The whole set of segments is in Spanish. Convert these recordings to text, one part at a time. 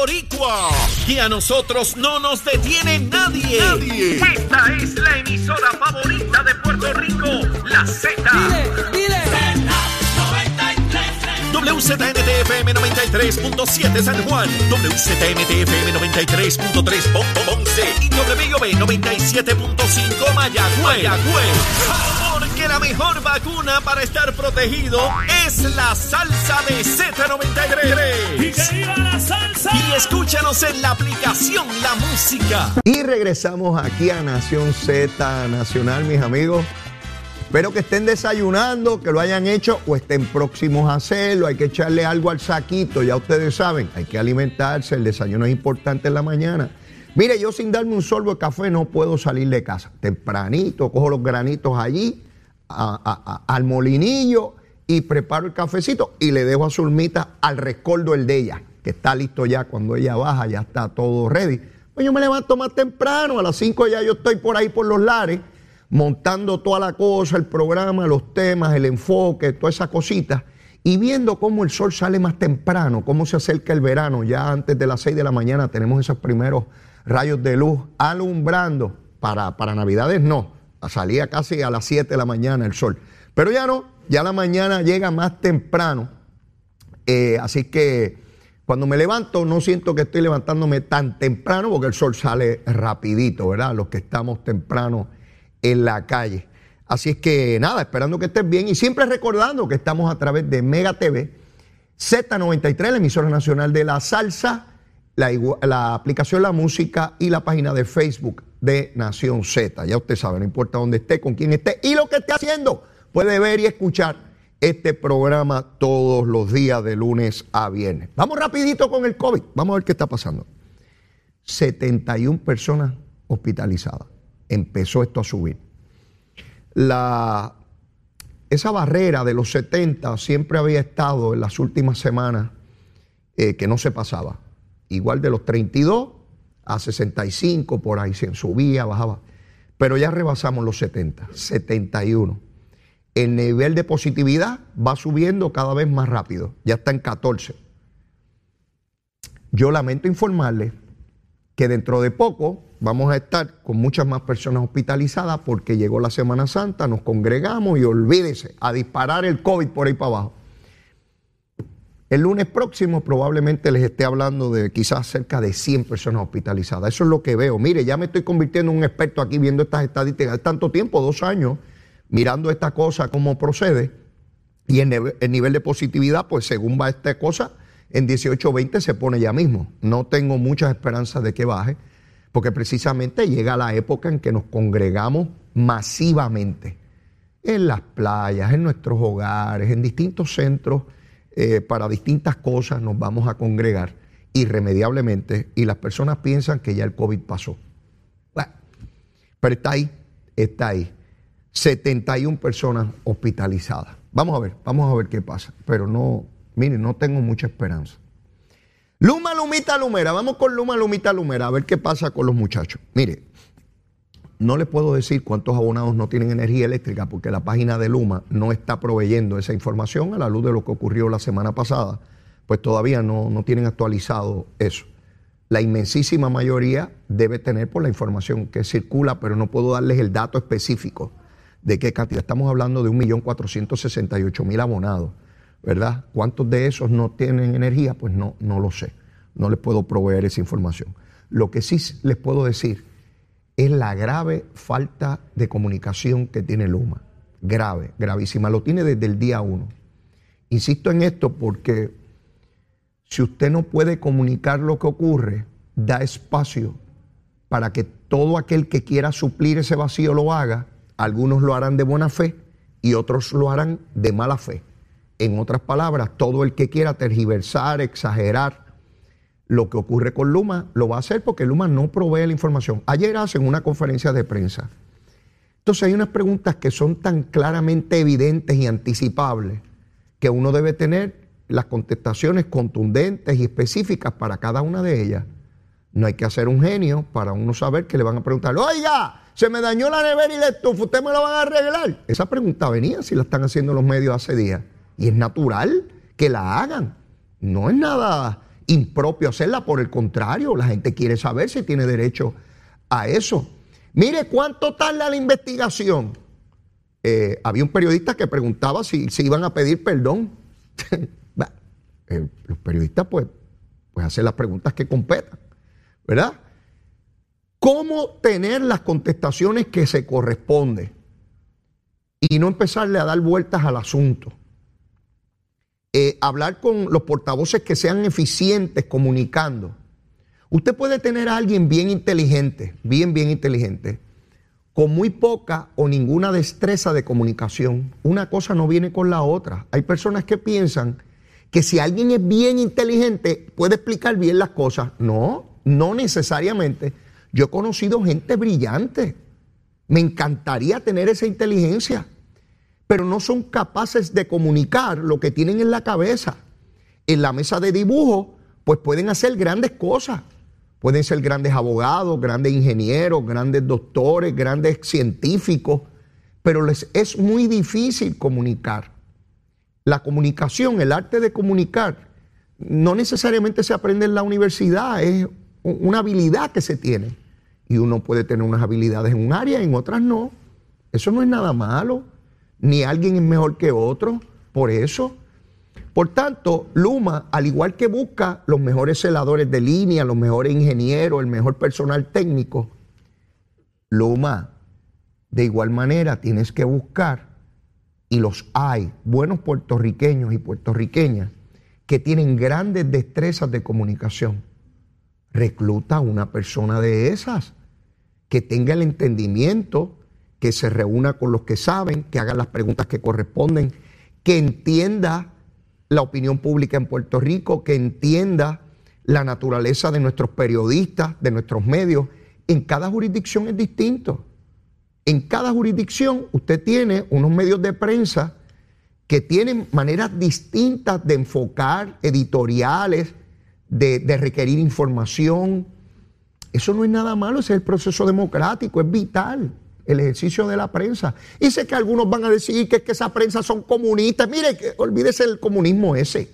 boricua. Y a nosotros no nos detiene nadie. Nadie. Esta es la emisora favorita de Puerto Rico, la Z. Dile, dile. WZNTFM 93.7 San Juan, WZMTFM 93.3 Ponce y WB 97.5 Mayagüez. La mejor vacuna para estar protegido es la salsa de Z93. ¡Y que viva la salsa! Y escúchanos en la aplicación La Música. Y regresamos aquí a Nación Z Nacional, mis amigos. Espero que estén desayunando, que lo hayan hecho o estén próximos a hacerlo. Hay que echarle algo al saquito, ya ustedes saben, hay que alimentarse, el desayuno es importante en la mañana. Mire, yo sin darme un sorbo de café no puedo salir de casa. Tempranito, cojo los granitos allí, al molinillo y preparo el cafecito y le dejo a Zulmita al rescoldo el de ella, que está listo ya cuando ella baja, ya está todo ready. Pues yo me levanto más temprano, a las 5 ya yo estoy por ahí por los lares montando toda la cosa, el programa, los temas, el enfoque, toda esa cosita, y viendo cómo el sol sale más temprano, cómo se acerca el verano, ya antes de las 6 de la mañana tenemos esos primeros rayos de luz alumbrando, para, para Navidades no, salía casi a las 7 de la mañana el sol, pero ya no, ya la mañana llega más temprano, eh, así que cuando me levanto no siento que estoy levantándome tan temprano porque el sol sale rapidito, ¿verdad? Los que estamos temprano en la calle. Así es que nada, esperando que estés bien y siempre recordando que estamos a través de Mega TV, Z93, la emisora nacional de la salsa, la, aplicación La Música y la página de Facebook de Nación Z. Ya usted sabe, no importa dónde esté, con quién esté y lo que esté haciendo, puede ver y escuchar este programa todos los días de lunes a viernes. Vamos rapidito con el COVID, vamos a ver qué está pasando. 71 personas hospitalizadas empezó esto a subir. La, esa barrera de los 70 siempre había estado en las últimas semanas eh, que no se pasaba. Igual de los 32 a 65, por ahí se subía, bajaba. Pero ya rebasamos los 70, 71. El nivel de positividad va subiendo cada vez más rápido, ya está en 14. Yo lamento informarles que dentro de poco vamos a estar con muchas más personas hospitalizadas porque llegó la Semana Santa, nos congregamos y olvídese, a disparar el COVID por ahí para abajo. El lunes próximo probablemente les esté hablando de quizás cerca de 100 personas hospitalizadas. Eso es lo que veo. Mire, ya me estoy convirtiendo en un experto aquí viendo estas estadísticas. Es tanto tiempo, dos años, mirando esta cosa, cómo procede. Y el, el nivel de positividad, pues según va esta cosa, en 18 o 20 se pone ya mismo. No tengo muchas esperanzas de que baje porque precisamente llega la época en que nos congregamos masivamente en las playas, en nuestros hogares, en distintos centros, eh, para distintas cosas nos vamos a congregar irremediablemente y las personas piensan que ya el COVID pasó. Bueno, pero está ahí, está ahí. 71 personas hospitalizadas. Vamos a ver, vamos a ver qué pasa. Pero no, miren, no tengo mucha esperanza. Luma, Lumita, Lumera. Vamos con Luma, Lumita, Lumera, a ver qué pasa con los muchachos. Mire, no les puedo decir cuántos abonados no tienen energía eléctrica porque la página de Luma no está proveyendo esa información a la luz de lo que ocurrió la semana pasada. Pues todavía no, no tienen actualizado eso. La inmensísima mayoría debe tener por la información que circula, pero no puedo darles el dato específico de qué cantidad. Estamos hablando de 1.468.000 abonados. ¿verdad? ¿Cuántos de esos no tienen energía? Pues no, no lo sé. No les puedo proveer esa información. Lo que sí les puedo decir es la grave falta de comunicación que tiene Luma. Grave, gravísima. Lo tiene desde el día uno. Insisto en esto porque si usted no puede comunicar lo que ocurre, da espacio para que todo aquel que quiera suplir ese vacío lo haga. Algunos lo harán de buena fe y otros lo harán de mala fe. En otras palabras, todo el que quiera tergiversar, exagerar lo que ocurre con Luma, lo va a hacer porque Luma no provee la información. Ayer hacen una conferencia de prensa. Entonces hay unas preguntas que son tan claramente evidentes y anticipables que uno debe tener las contestaciones contundentes y específicas para cada una de ellas. No hay que hacer un genio para uno saber que le van a preguntar, oiga, se me dañó la nevera y la estufa, ¿usted me la van a arreglar? Esa pregunta venía si la están haciendo los medios hace días. Y es natural que la hagan. No es nada impropio hacerla, por el contrario, la gente quiere saber si tiene derecho a eso. Mire cuánto tarda la investigación. Eh, había un periodista que preguntaba si, si iban a pedir perdón. Eh, los periodistas pues, pues hacen las preguntas que competan, ¿verdad? ¿Cómo tener las contestaciones que se corresponden? Y no empezarle a dar vueltas al asunto. Eh, hablar con los portavoces que sean eficientes comunicando. Usted puede tener a alguien bien inteligente, bien, bien inteligente, con muy poca o ninguna destreza de comunicación. Una cosa no viene con la otra. Hay personas que piensan que si alguien es bien inteligente puede explicar bien las cosas. No, no necesariamente. Yo he conocido gente brillante. Me encantaría tener esa inteligencia, pero no son capaces de comunicar lo que tienen en la cabeza. En la mesa de dibujo, pues pueden hacer grandes cosas. Pueden ser grandes abogados, grandes ingenieros, grandes doctores, grandes científicos, pero les es muy difícil comunicar. La comunicación, el arte de comunicar, no necesariamente se aprende en la universidad, es una habilidad que se tiene. Y uno puede tener unas habilidades en un área, en otras no. Eso no es nada malo, ni alguien es mejor que otro, por eso. Por tanto, Luma, al igual que busca los mejores celadores de línea, los mejores ingenieros, el mejor personal técnico, Luma, de igual manera tienes que buscar y los hay, buenos puertorriqueños y puertorriqueñas que tienen grandes destrezas de comunicación. Recluta a una persona de esas que tenga el entendimiento, que se reúna con los que saben, que hagan las preguntas que corresponden, que entienda la opinión pública en Puerto Rico, que entienda la naturaleza de nuestros periodistas, de nuestros medios. En cada jurisdicción es distinto. En cada jurisdicción usted tiene unos medios de prensa que tienen maneras distintas de enfocar editoriales, de, requerir información. Eso no es nada malo, ese es el proceso democrático, es vital el ejercicio de la prensa. Y sé que algunos van a decir que es que esa prensa son comunistas. Mire, olvídese el comunismo ese.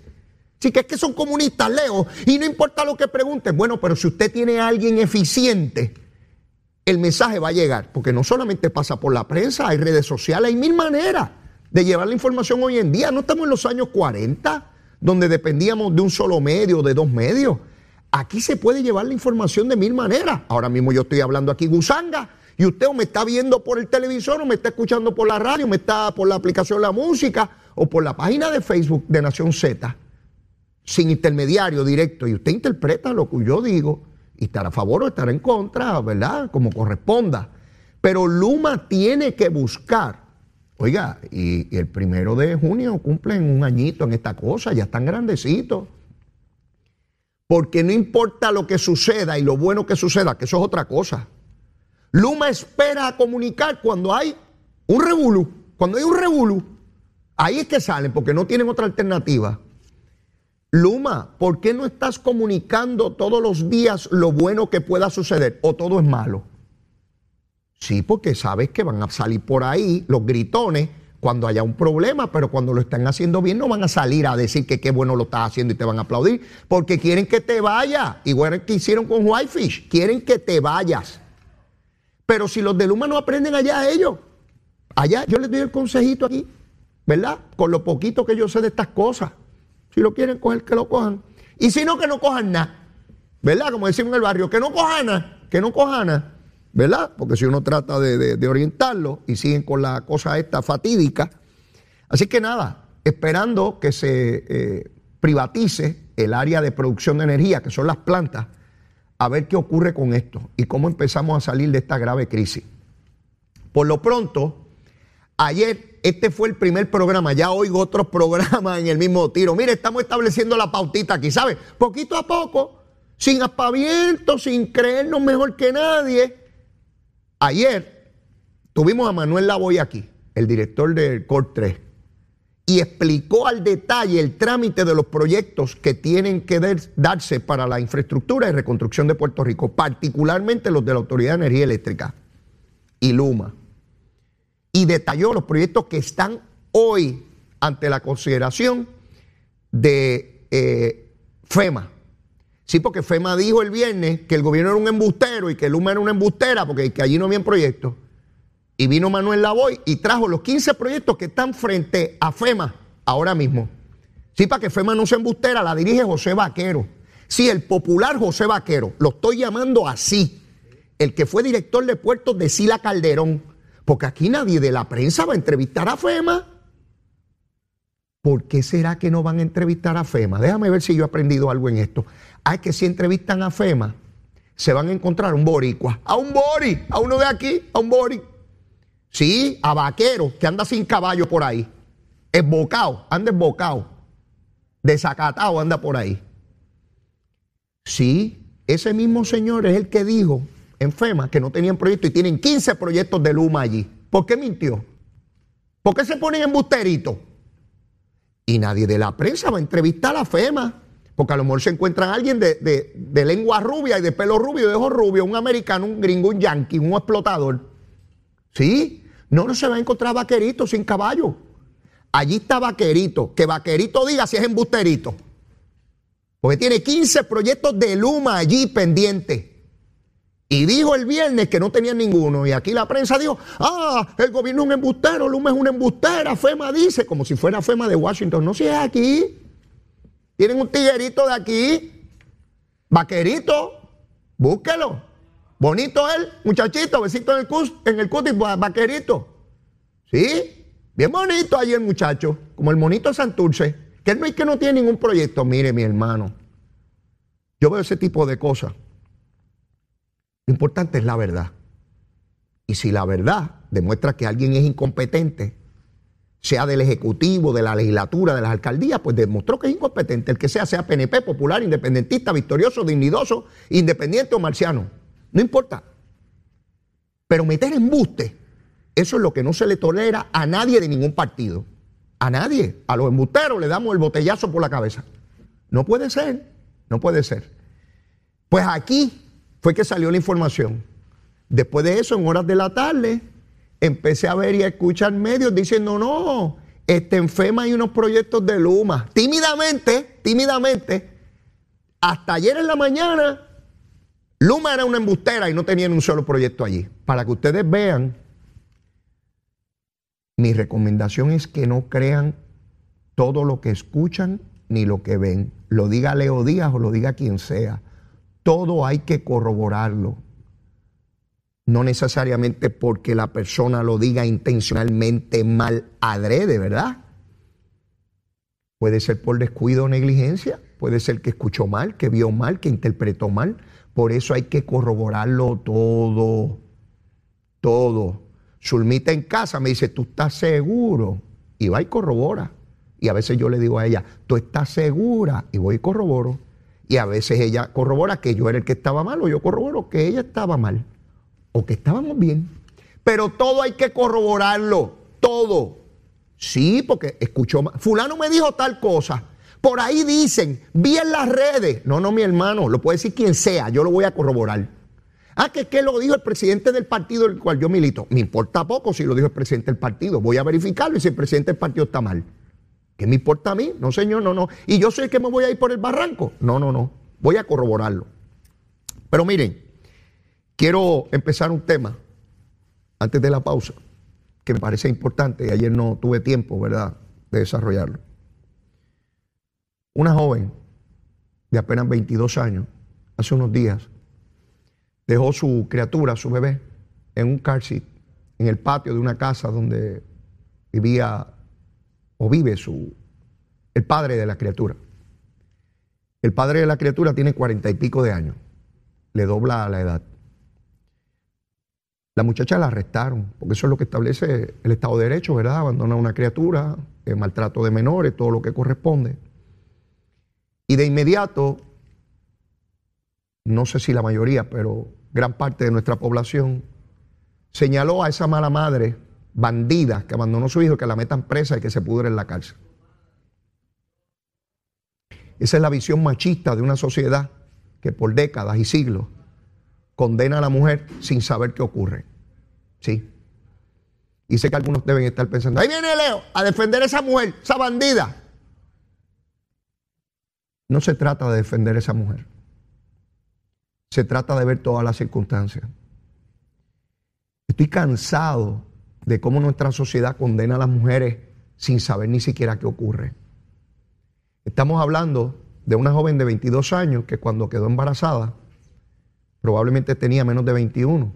Sí, que es que son comunistas, Leo, y no importa lo que pregunten. Bueno, pero si usted tiene a alguien eficiente, el mensaje va a llegar, porque no solamente pasa por la prensa, hay redes sociales, hay mil maneras de llevar la información hoy en día. No estamos en los años 40, donde dependíamos de un solo medio, de dos medios. Aquí se puede llevar la información de mil maneras. Ahora mismo yo estoy hablando aquí gusanga y usted o me está viendo por el televisor o me está escuchando por la radio, me está por la aplicación La Música o por la página de Facebook de Nación Z, sin intermediario directo. Y usted interpreta lo que yo digo y estar a favor o estar en contra, ¿verdad? Como corresponda. Pero Luma tiene que buscar, oiga, y, el primero de junio cumplen un añito en esta cosa, ya están grandecitos. Porque no importa lo que suceda y lo bueno que suceda, que eso es otra cosa. Luma espera a comunicar cuando hay un revolú. Cuando hay un revolú, ahí es que salen, porque no tienen otra alternativa. Luma, ¿por qué no estás comunicando todos los días lo bueno que pueda suceder o todo es malo? Sí, porque sabes que van a salir por ahí los gritones cuando haya un problema, pero cuando lo están haciendo bien no van a salir a decir que qué bueno lo estás haciendo y te van a aplaudir, porque quieren que te vayas, igual que hicieron con Whitefish, quieren que te vayas. Pero si los de Luma no aprenden allá ellos, allá yo les doy el consejito aquí, ¿verdad? Con lo poquito que yo sé de estas cosas. Si lo quieren coger, que lo cojan. Y si no, que no cojan nada. ¿Verdad? Como decimos en el barrio, que no cojan nada, que no cojan nada. ¿Verdad? Porque si uno trata de, orientarlo y siguen con la cosa esta fatídica. Así que nada, esperando que se eh, privatice el área de producción de energía, que son las plantas, a ver qué ocurre con esto y cómo empezamos a salir de esta grave crisis. Por lo pronto, Ayer, este fue el primer programa, ya oigo otros programas en el mismo tiro. Mire, estamos estableciendo la pautita aquí, ¿sabe? Poquito a poco, sin aspavientos, sin creernos mejor que nadie. Ayer tuvimos a Manuel Lavoy aquí, el director del COR 3, y explicó al detalle el trámite de los proyectos que tienen que darse para la infraestructura y reconstrucción de Puerto Rico, particularmente los de la Autoridad de Energía Eléctrica y Luma y detalló los proyectos que están hoy ante la consideración de eh, FEMA, Sí, porque FEMA dijo el viernes que el gobierno era un embustero y que Luma era una embustera porque que allí no había proyectos. Y vino Manuel Lavoy y trajo los 15 proyectos que están frente a FEMA ahora mismo. Sí, para que FEMA no se embustera, la dirige José Vaquero. Sí, el popular José Vaquero, lo estoy llamando así. El que fue director de puertos de Sila Calderón. Porque aquí nadie de la prensa va a entrevistar a FEMA. ¿Por qué será que no van a entrevistar a FEMA? Déjame ver si yo he aprendido algo en esto. Hay que si entrevistan a FEMA, se van a encontrar un boricua. A un bori, a uno de aquí, a un bori. Sí, a vaquero que anda sin caballo por ahí. Esbocado, anda esbocado. Desacatado anda por ahí. Sí, ese mismo señor es el que dijo en FEMA que no tenían proyecto y tienen 15 proyectos de Luma allí. ¿Por qué mintió? ¿Por qué se ponen embusteritos? Y nadie de la prensa va a entrevistar a FEMA. Porque a lo mejor se encuentran alguien de, de, lengua rubia y de pelo rubio, de ojos rubios, un americano, un gringo, un yankee, un explotador. ¿Sí? No, no se va a encontrar vaquerito sin caballo. Allí está vaquerito. Que vaquerito diga si es embusterito. Porque tiene 15 proyectos de Luma allí pendientes. Y dijo el viernes que no tenía ninguno. Y aquí la prensa dijo, ah, el gobierno es un embustero, Luma es una embustera, FEMA dice, como si fuera FEMA de Washington. No, si es aquí. Tienen un tiguerito de aquí. Vaquerito, búsquelo. Bonito él, muchachito, besito en el, cus, en el cutis, vaquerito. ¿Sí? Bien bonito ahí el muchacho, como el monito Santurce, que no es que no tiene ningún proyecto. Mire, mi hermano, yo veo ese tipo de cosas. Lo importante es la verdad. Y si la verdad demuestra que alguien es incompetente, sea del Ejecutivo, de la legislatura, de las alcaldías, pues demostró que es incompetente. El que sea, sea PNP, popular, independentista, victorioso, dignidoso, independiente o marciano. No importa. Pero meter embuste, eso es lo que no se le tolera a nadie de ningún partido. A nadie. A los embusteros le damos el botellazo por la cabeza. No puede ser. No puede ser. Pues aquí fue que salió la información. Después de eso, en horas de la tarde, empecé a ver y a escuchar medios diciendo, no, este, en FEMA hay unos proyectos de Luma. Tímidamente, tímidamente, hasta ayer en la mañana, Luma era una embustera y no tenían un solo proyecto allí. Para que ustedes vean, mi recomendación es que no crean todo lo que escuchan ni lo que ven. Lo diga Leo Díaz o lo diga quien sea todo hay que corroborarlo. No necesariamente porque la persona lo diga intencionalmente mal adrede, ¿verdad? Puede ser por descuido o negligencia, puede ser que escuchó mal, que vio mal, que interpretó mal. Por eso hay que corroborarlo todo, todo. Zulmita en casa me dice, ¿tú estás seguro? Y va y corrobora. Y a veces yo le digo a ella, ¿tú estás segura? Y voy y corroboro. Y a veces ella corrobora que yo era el que estaba mal o yo corroboro que ella estaba mal o que estábamos bien. Pero todo hay que corroborarlo, todo. Sí, porque escuchó, fulano me dijo tal cosa. Por ahí dicen, vi en las redes. No, no, mi hermano, lo puede decir quien sea, yo lo voy a corroborar. Ah, que qué lo dijo el presidente del partido del cual yo milito. Me importa poco si lo dijo el presidente del partido. Voy a verificarlo y si el presidente del partido está mal. ¿Qué me importa a mí? No, señor, no, no. Y yo sé que me voy a ir por el barranco. No, no, no. Voy a corroborarlo. Pero miren, quiero empezar un tema antes de la pausa que me parece importante y ayer no tuve tiempo, ¿verdad?, de desarrollarlo. Una joven de apenas 22 años, hace unos días, dejó su criatura, su bebé, en un car seat, en el patio de una casa donde vivía o vive su, el padre de la criatura. El padre de la criatura tiene cuarenta y pico de años, le dobla la edad. La muchacha la arrestaron, porque eso es lo que establece el Estado de Derecho, ¿verdad? Abandonar a una criatura, el eh, maltrato de menores, todo lo que corresponde. Y de inmediato, no sé si la mayoría, pero gran parte de nuestra población señaló a esa mala madre bandida que abandonó a su hijo, que la metan presa y que se pudre en la cárcel. Esa es la visión machista de una sociedad que por décadas y siglos condena a la mujer sin saber qué ocurre. ¿Sí? Y sé que algunos deben estar pensando, ahí viene Leo a defender a esa mujer, esa bandida. No se trata de defender a esa mujer. Se trata de ver todas las circunstancias. Estoy cansado de cómo nuestra sociedad condena a las mujeres sin saber ni siquiera qué ocurre. Estamos hablando de una joven de 22 años que cuando quedó embarazada, probablemente tenía menos de 21,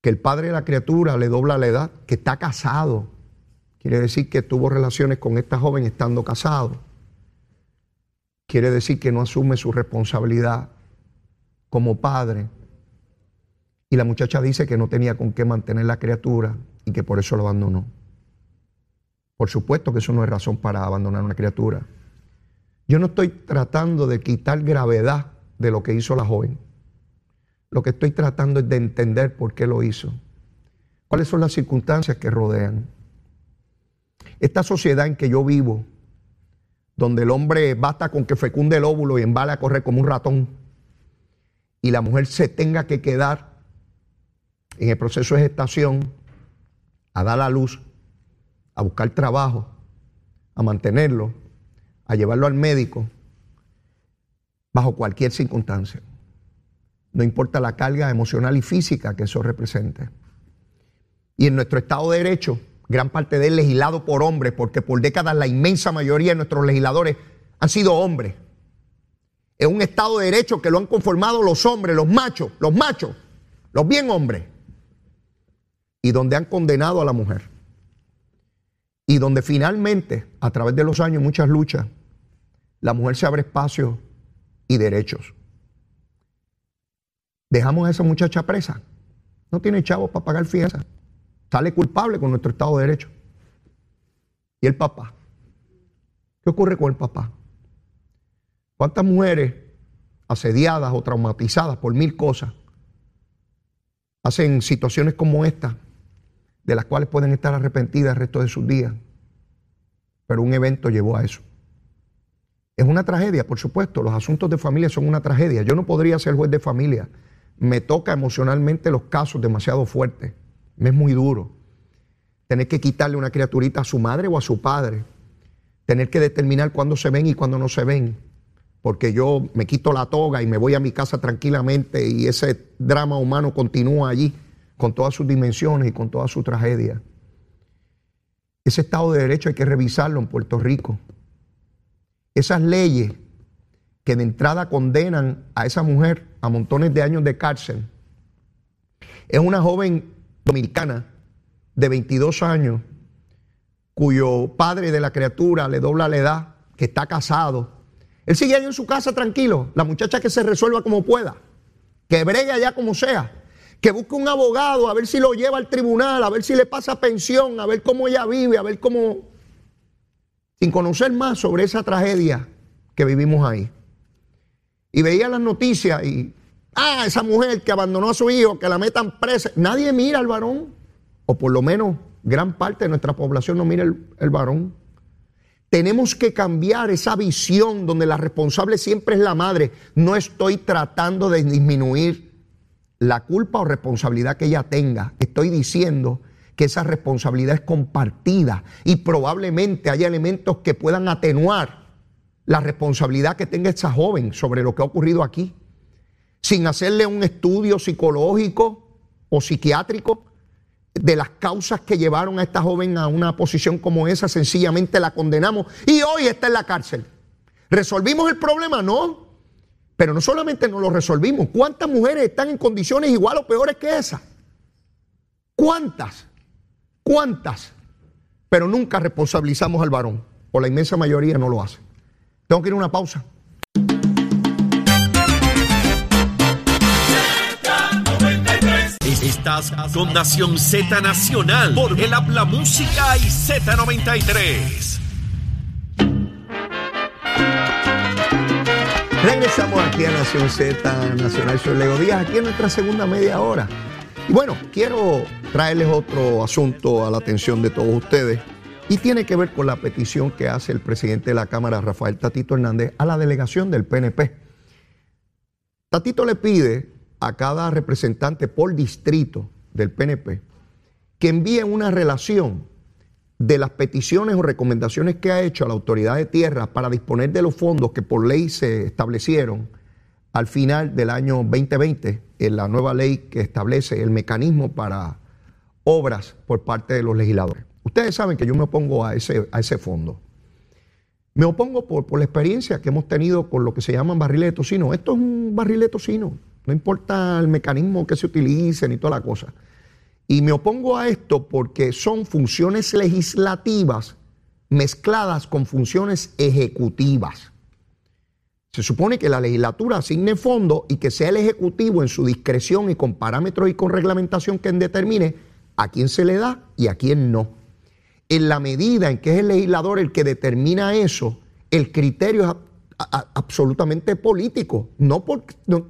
que el padre de la criatura le dobla la edad, que está casado, quiere decir que tuvo relaciones con esta joven estando casado, quiere decir que no asume su responsabilidad como padre y la muchacha dice que no tenía con qué mantener la criatura y que por eso lo abandonó. Por supuesto que eso no es razón para abandonar una criatura. Yo no estoy tratando de quitar gravedad de lo que hizo la joven. Lo que estoy tratando es de entender por qué lo hizo. ¿Cuáles son las circunstancias que rodean? Esta sociedad en que yo vivo, donde el hombre basta con que fecunde el óvulo y embale a correr como un ratón, y la mujer se tenga que quedar en el proceso de gestación a dar la luz, a buscar trabajo, a mantenerlo, a llevarlo al médico, bajo cualquier circunstancia. No importa la carga emocional y física que eso represente. Y en nuestro Estado de Derecho, gran parte de él legislado por hombres, porque por décadas la inmensa mayoría de nuestros legisladores han sido hombres. Es un Estado de Derecho que lo han conformado los hombres, los machos, los machos, los bien hombres y donde han condenado a la mujer. Y donde finalmente, a través de los años, muchas luchas, la mujer se abre espacio y derechos. Dejamos a esa muchacha presa. No tiene chavos para pagar fianza. Sale culpable con nuestro Estado de Derecho. ¿Y el papá? ¿Qué ocurre con el papá? ¿Cuántas mujeres asediadas o traumatizadas por mil cosas hacen situaciones como esta de las cuales pueden estar arrepentidas el resto de sus días. Pero un evento llevó a eso. Es una tragedia, por supuesto. Los asuntos de familia son una tragedia. Yo no podría ser juez de familia. Me toca emocionalmente los casos demasiado fuertes. Es muy duro. Tener que quitarle una criaturita a su madre o a su padre. Tener que determinar cuándo se ven y cuándo no se ven. Porque yo me quito la toga y me voy a mi casa tranquilamente y ese drama humano continúa allí con todas sus dimensiones y con toda su tragedia. Ese Estado de Derecho hay que revisarlo en Puerto Rico. Esas leyes que de entrada condenan a esa mujer a montones de años de cárcel. Es una joven dominicana de 22 años cuyo padre de la criatura le dobla la edad, que está casado. Él sigue ahí en su casa tranquilo, la muchacha que se resuelva como pueda, que bregue allá como sea que busque un abogado a ver si lo lleva al tribunal, a ver si le pasa pensión, a ver cómo ella vive, a ver cómo... Sin conocer más sobre esa tragedia que vivimos ahí. Y veía las noticias y, ah, esa mujer que abandonó a su hijo, que la metan presa. Nadie mira al varón, o por lo menos gran parte de nuestra población no mira el, el varón. Tenemos que cambiar esa visión donde la responsable siempre es la madre. No estoy tratando de disminuir la culpa o responsabilidad que ella tenga. Estoy diciendo que esa responsabilidad es compartida y probablemente haya elementos que puedan atenuar la responsabilidad que tenga esa joven sobre lo que ha ocurrido aquí, sin hacerle un estudio psicológico o psiquiátrico de las causas que llevaron a esta joven a una posición como esa, sencillamente la condenamos y hoy está en la cárcel. ¿Resolvimos el problema? No. Pero no solamente no lo resolvimos, ¿cuántas mujeres están en condiciones igual o peores que esa? ¿Cuántas? ¿Cuántas? Pero nunca responsabilizamos al varón, o la inmensa mayoría no lo hace. Tengo que ir a una pausa. Estás con Nación Z Nacional por el Habla Música y Z93. Regresamos aquí a Nación Z Nacional. Soy Leo Díaz, aquí en nuestra segunda media hora. Y bueno, quiero traerles otro asunto a la atención de todos ustedes y tiene que ver con la petición que hace el presidente de la Cámara, Rafael Tatito Hernández, a la delegación del PNP. Tatito le pide a cada representante por distrito del PNP que envíe una relación de las peticiones o recomendaciones que ha hecho a la autoridad de tierra para disponer de los fondos que por ley se establecieron al final del año 2020 en la nueva ley que establece el mecanismo para obras por parte de los legisladores. Ustedes saben que yo me opongo a ese, a ese fondo. Me opongo por, por, la experiencia que hemos tenido con lo que se llaman barriles de tocino. Esto es un barril de tocino, no importa el mecanismo que se utilice ni toda la cosa. Y me opongo a esto porque son funciones legislativas mezcladas con funciones ejecutivas. Se supone que la legislatura asigne fondos y que sea el Ejecutivo en su discreción y con parámetros y con reglamentación que determine a quién se le da y a quién no. En la medida en que es el legislador el que determina eso, el criterio absolutamente político, no,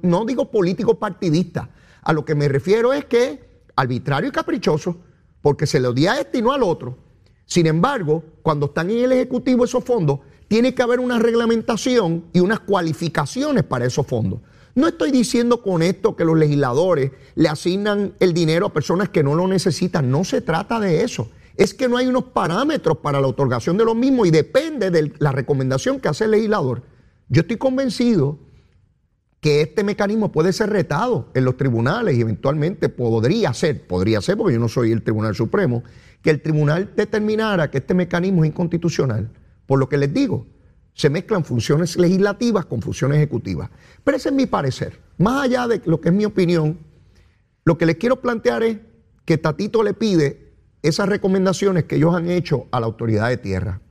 no digo político partidista. A lo que me refiero es que arbitrario y caprichoso, porque se le dio a este y no al otro. Sin embargo, cuando están en el Ejecutivo esos fondos, tiene que haber una reglamentación y unas cualificaciones para esos fondos. No estoy diciendo con esto que los legisladores le asignan el dinero a personas que no lo necesitan, no se trata de eso. Es que no hay unos parámetros para la otorgación de los mismos y depende de la recomendación que hace el legislador. Yo estoy convencido que este mecanismo puede ser retado en los tribunales y eventualmente podría ser, podría ser porque yo no soy el Tribunal Supremo, que el tribunal determinara que este mecanismo es inconstitucional. Por lo que les digo, se mezclan funciones legislativas con funciones ejecutivas. Pero ese es mi parecer. Más allá de lo que es mi opinión, lo que les quiero plantear es que Tatito le pide esas recomendaciones que ellos han hecho a la autoridad de tierra.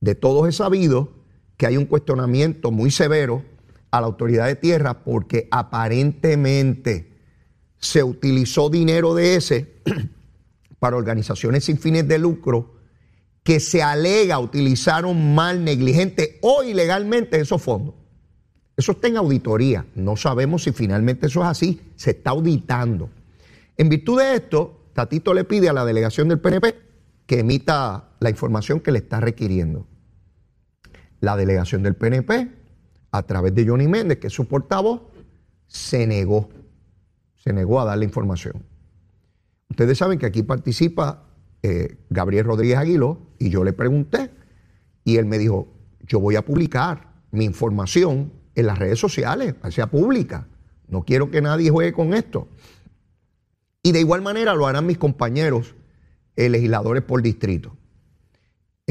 De todos he sabido que hay un cuestionamiento muy severo a la autoridad de tierra porque aparentemente se utilizó dinero de ese para organizaciones sin fines de lucro que se alega utilizaron mal, negligente o ilegalmente esos fondos. Eso está en auditoría. No sabemos si finalmente eso es así. Se está auditando. En virtud de esto, Tatito le pide a la delegación del PNP que emita la información que le está requiriendo. La delegación del PNP, a través de Johnny Méndez, que es su portavoz, se negó. Se negó a dar la información. Ustedes saben que aquí participa eh, Gabriel Rodríguez Aguiló y yo le pregunté y él me dijo, yo voy a publicar mi información en las redes sociales, sea pública. No quiero que nadie juegue con esto. Y de igual manera lo harán mis compañeros eh, legisladores por distrito.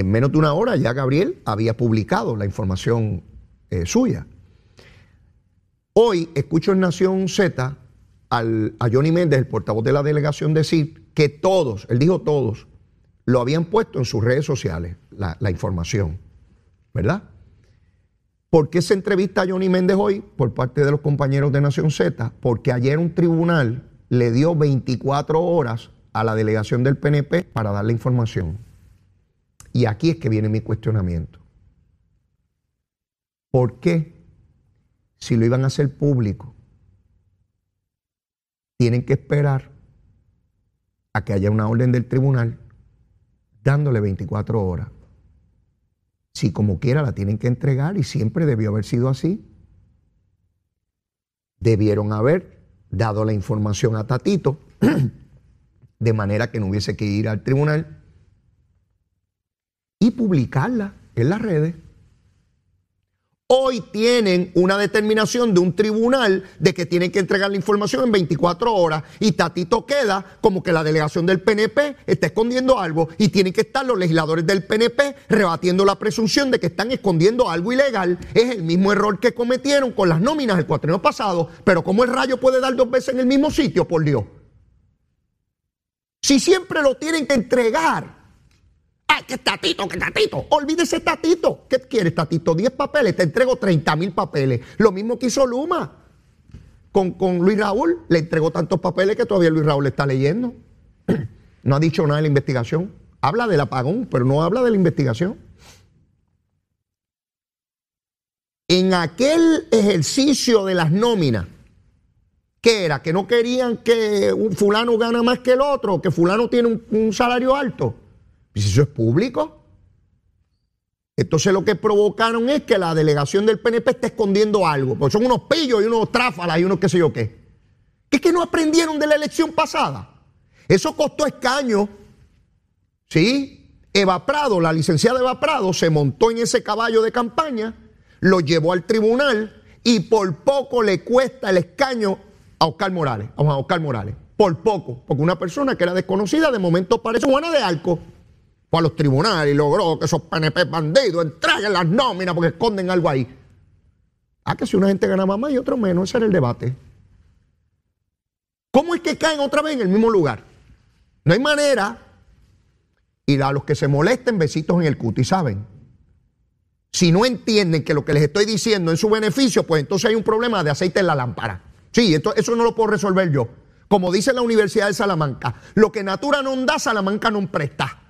En menos de una hora ya Gabriel había publicado la información eh, suya. Hoy escucho en Nación Z a Johnny Méndez, el portavoz de la delegación, decir que todos, él dijo todos, lo habían puesto en sus redes sociales, la, información, ¿verdad? ¿Por qué se entrevista a Johnny Méndez hoy por parte de los compañeros de Nación Z? Porque ayer un tribunal le dio 24 horas a la delegación del PNP para dar la información. Y aquí es que viene mi cuestionamiento. ¿Por qué, si lo iban a hacer público, tienen que esperar a que haya una orden del tribunal dándole 24 horas. Si como quiera la tienen que entregar y siempre debió haber sido así. Debieron haber dado la información a Tatito de manera que no hubiese que ir al tribunal y publicarla en las redes hoy tienen una determinación de un tribunal de que tienen que entregar la información en 24 horas y Tatito queda como que la delegación del PNP está escondiendo algo y tienen que estar los legisladores del PNP rebatiendo la presunción de que están escondiendo algo ilegal. Es el mismo error que cometieron con las nóminas el cuatrienio pasado, pero ¿cómo el rayo puede dar dos veces en el mismo sitio, por Dios? Si siempre lo tienen que entregar ¡Ay, qué tatito, qué tatito! Olvídese tatito. ¿Qué quieres, tatito? 10 papeles, te entrego 30 mil papeles. Lo mismo que hizo Luma con, con Luis Raúl. Le entregó tantos papeles que todavía Luis Raúl está leyendo. No ha dicho nada de la investigación. Habla del apagón, pero no habla de la investigación. En aquel ejercicio de las nóminas, ¿qué era? Que no querían que un fulano gana más que el otro, que fulano tiene un salario alto. Si eso es público. Entonces lo que provocaron es que la delegación del PNP está escondiendo algo, porque son unos pillos y unos tráfalas y unos qué sé yo qué. es que no aprendieron de la elección pasada. Eso costó escaño. ¿Sí? Eva Prado, la licenciada Eva Prado, se montó en ese caballo de campaña, lo llevó al tribunal Y por poco le cuesta el escaño a Oscar Morales, a Oscar Morales. Por poco, porque una persona que era desconocida de momento parece Juana de Arco. Fue a los tribunales y logró que esos PNP bandidos entreguen las nóminas porque esconden algo ahí. Ah, que si una gente gana más y otro menos, ese era el debate. ¿Cómo es que caen otra vez en el mismo lugar? No hay manera. Y a los que se molesten, besitos en el cuti, ¿saben? Si no entienden que lo que les estoy diciendo es su beneficio, pues entonces hay un problema de aceite en la lámpara. Sí, eso no lo puedo resolver yo. Como dice la Universidad de Salamanca, lo que Natura no da, Salamanca no presta.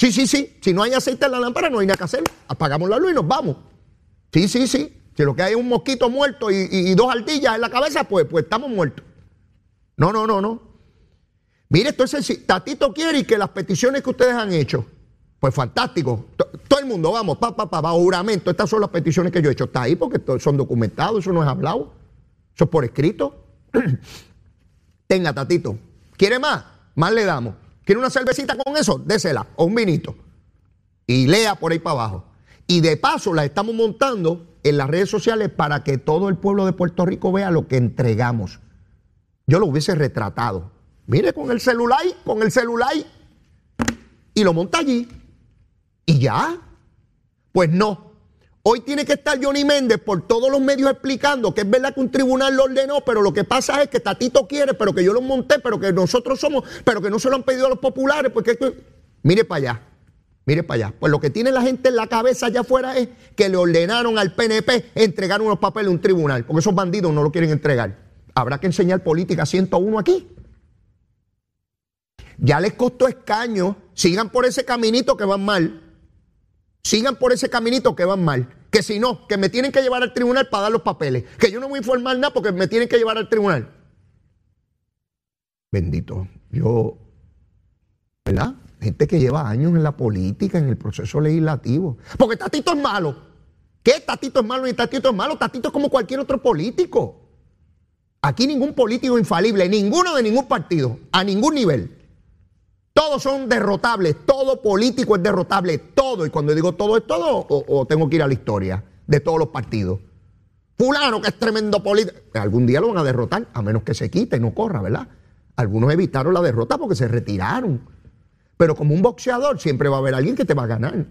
Sí, sí, sí. Si no hay aceite en la lámpara, no hay nada que hacer. Apagamos la luz y nos vamos. Sí, sí, sí. Si lo que hay es un mosquito muerto y, dos ardillas en la cabeza, pues, pues estamos muertos. No, no, no, no. Mire, esto es Tatito quiere que las peticiones que ustedes han hecho, pues fantástico. Todo el mundo, vamos, pa, pa, pa, juramento. Estas son las peticiones que yo he hecho. Está ahí porque son documentados, eso no es hablado. Eso es por escrito. Tenga, Tatito. ¿Quiere más? Más le damos. ¿Quiere una cervecita con eso? Désela. O un vinito. Y lea por ahí para abajo. Y de paso la estamos montando en las redes sociales para que todo el pueblo de Puerto Rico vea lo que entregamos. Yo lo hubiese retratado. Mire, con el celular, con el celular. Y lo monta allí. Y ya. Pues no. Hoy tiene que estar Johnny Méndez por todos los medios explicando que es verdad que un tribunal lo ordenó, pero lo que pasa es que Tatito quiere, pero que yo lo monté, pero que nosotros somos, pero que no se lo han pedido a los populares, porque mire para allá. Mire para allá. Pues lo que tiene la gente en la cabeza allá afuera es que le ordenaron al PNP entregar unos papeles a un tribunal, porque esos bandidos no lo quieren entregar. Habrá que enseñar política 101 aquí. Ya les costó escaño. Sigan por ese caminito que van mal. Sigan por ese caminito que van mal. Que si no, que me tienen que llevar al tribunal para dar los papeles. Que yo no voy a informar nada porque me tienen que llevar al tribunal. Bendito. Yo, ¿verdad? Gente que lleva años en la política, en el proceso legislativo. Porque Tatito es malo. ¿Qué Tatito es malo ni Tatito es malo? Tatito es como cualquier otro político. Aquí ningún político infalible, ninguno de ningún partido, a ningún nivel. Todos son derrotables, todo político es derrotable, todo. Y cuando digo todo es todo, o, tengo que ir a la historia de todos los partidos. Fulano, que es tremendo político. Algún día lo van a derrotar, a menos que se quite y no corra, ¿verdad? Algunos evitaron la derrota porque se retiraron. Pero como un boxeador siempre va a haber alguien que te va a ganar.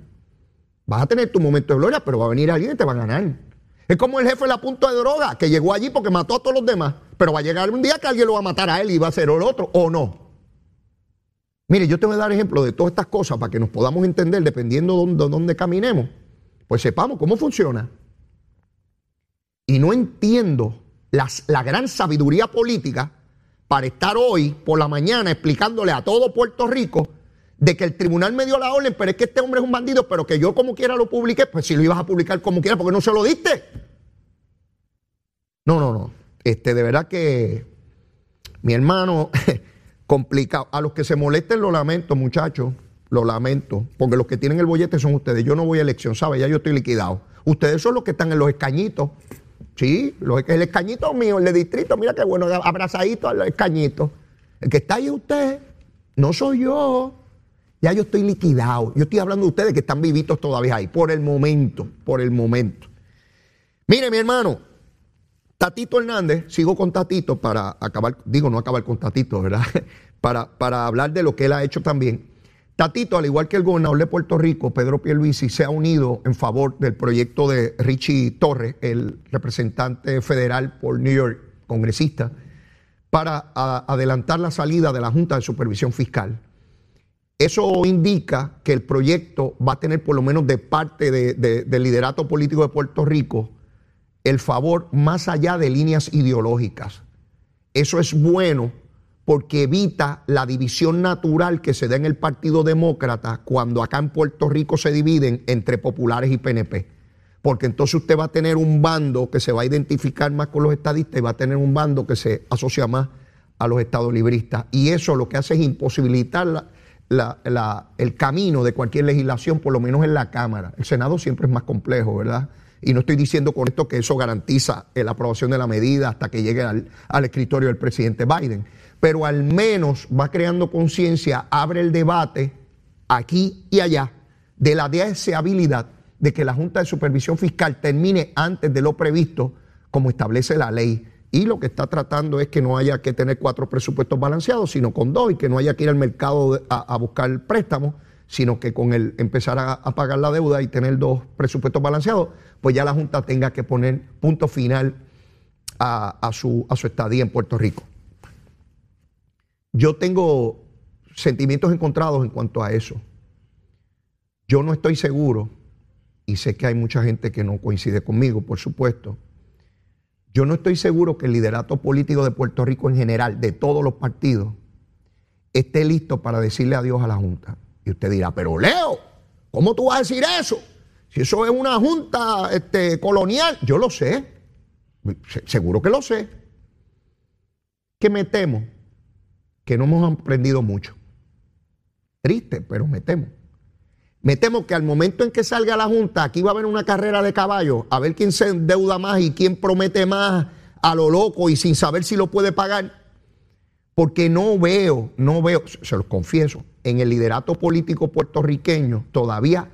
Vas a tener tu momento de gloria, pero va a venir alguien que te va a ganar. Es como el jefe de la punta de droga, que llegó allí porque mató a todos los demás, pero va a llegar un día que alguien lo va a matar a él y va a ser el otro, o no. Mire, yo te voy a dar ejemplo de todas estas cosas para que nos podamos entender dependiendo de dónde, caminemos. Pues sepamos cómo funciona. Y no entiendo la gran sabiduría política para estar hoy por la mañana explicándole a todo Puerto Rico de que el tribunal me dio la orden, pero es que este hombre es un bandido, pero que yo como quiera lo publiqué, pues si lo ibas a publicar como quiera, porque no se lo diste. No, no, no. Este, de verdad que mi hermano, complicado. A los que se molesten lo lamento, muchachos, lo lamento, porque los que tienen el bollete son ustedes. Yo no voy a elección, ¿sabes? Ya yo estoy liquidado. Ustedes son los que están en los escañitos. Sí, el escañito mío, el de distrito, mira qué bueno, abrazadito al escañito. El que está ahí usted, no soy yo. Ya yo estoy liquidado. Yo estoy hablando de ustedes que están vivitos todavía ahí, por el momento, por el momento. Mire, mi hermano, Tatito Hernández, sigo con Tatito para acabar, digo no acabar con Tatito, ¿verdad? Para, hablar de lo que él ha hecho también. Tatito, al igual que el gobernador de Puerto Rico, Pedro Pierluisi, se ha unido en favor del proyecto de Richie Torres, el representante federal por New York, congresista, para adelantar la salida de la Junta de Supervisión Fiscal. Eso indica que el proyecto va a tener, por lo menos de parte del liderato político de Puerto Rico, el favor más allá de líneas ideológicas. Eso es bueno porque evita la división natural que se da en el Partido Demócrata cuando acá en Puerto Rico se dividen entre populares y PNP. Porque entonces usted va a tener un bando que se va a identificar más con los estadistas y va a tener un bando que se asocia más a los estadolibristas. Y eso lo que hace es imposibilitar la, el camino de cualquier legislación, por lo menos en la Cámara. El Senado siempre es más complejo, ¿verdad? Y no estoy diciendo con esto que eso garantiza la aprobación de la medida hasta que llegue al, al escritorio del presidente Biden, pero al menos va creando conciencia, abre el debate aquí y allá de la deseabilidad de que la Junta de Supervisión Fiscal termine antes de lo previsto como establece la ley. Y lo que está tratando es que no haya que tener cuatro presupuestos balanceados, sino con dos, y que no haya que ir al mercado a, buscar préstamos, sino que con el empezar a, pagar la deuda y tener dos presupuestos balanceados, pues ya la Junta tenga que poner punto final a, su, estadía en Puerto Rico. Yo tengo sentimientos encontrados en cuanto a eso. Yo no estoy seguro, y sé que hay mucha gente que no coincide conmigo, por supuesto, yo no estoy seguro que el liderato político de Puerto Rico en general, de todos los partidos, esté listo para decirle adiós a la Junta. Y usted dirá, pero Leo, ¿cómo tú vas a decir eso? Si eso es una Junta este, colonial, yo lo sé, seguro que lo sé. Que me temo que no hemos aprendido mucho. Triste, pero me temo. Me temo que al momento en que salga la Junta, aquí va a haber una carrera de caballos, a ver quién se endeuda más y quién promete más a lo loco y sin saber si lo puede pagar. Porque no veo, no veo, se los confieso, en el liderato político puertorriqueño todavía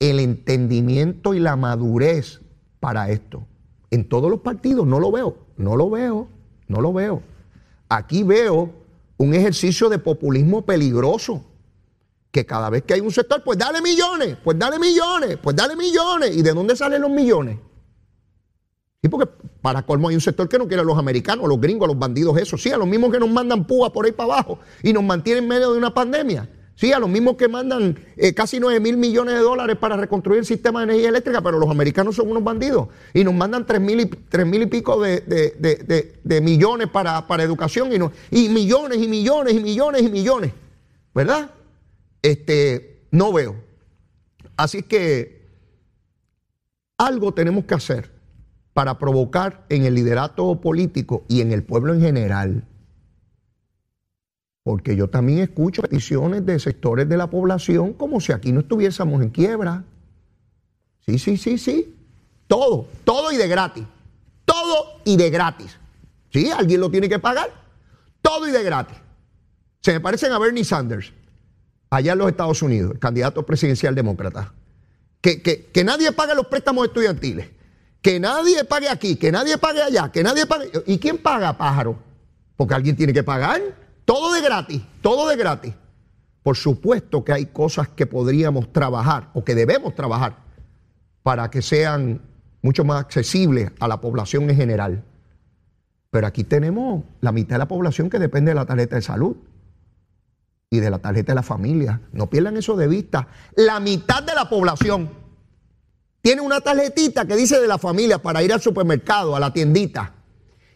el entendimiento y la madurez para esto. En todos los partidos no lo veo, no lo veo, no lo veo. Aquí veo un ejercicio de populismo peligroso que cada vez que hay un sector, pues dale millones, pues dale millones, pues dale millones. ¿Y de dónde salen los millones? Y porque para colmo hay un sector que no quiere a los americanos, a los gringos, a los bandidos, eso. Sí, a los mismos que nos mandan púa por ahí para abajo y nos mantienen en medio de una pandemia. Sí, a los mismos que mandan eh, casi 9 mil millones de dólares para reconstruir el sistema de energía eléctrica, pero los americanos son unos bandidos y nos mandan 3 mil y, mil y pico de, millones para, para educación y, no, y millones y millones y millones y millones, ¿verdad? este, no veo. Así que algo tenemos que hacer para provocar en el liderato político y en el pueblo en general. Porque yo también escucho peticiones de sectores de la población como si aquí no estuviésemos en quiebra. Sí, sí, sí, sí. Todo, todo y de gratis. Todo y de gratis. Sí, alguien lo tiene que pagar. Todo y de gratis. Se me parecen a Bernie Sanders allá en los Estados Unidos, el candidato presidencial demócrata, que, que, nadie pague los préstamos estudiantiles, que nadie pague aquí, que nadie pague allá, que nadie pague... ¿Y quién paga, pájaro? Porque alguien tiene que pagar. Todo de gratis, todo de gratis. Por supuesto que hay cosas que podríamos trabajar o que debemos trabajar para que sean mucho más accesibles a la población en general. Pero aquí tenemos la mitad de la población que depende de la tarjeta de salud y de la tarjeta de la familia. No pierdan eso de vista. La mitad de la población tiene una tarjetita que dice de la familia para ir al supermercado, a la tiendita.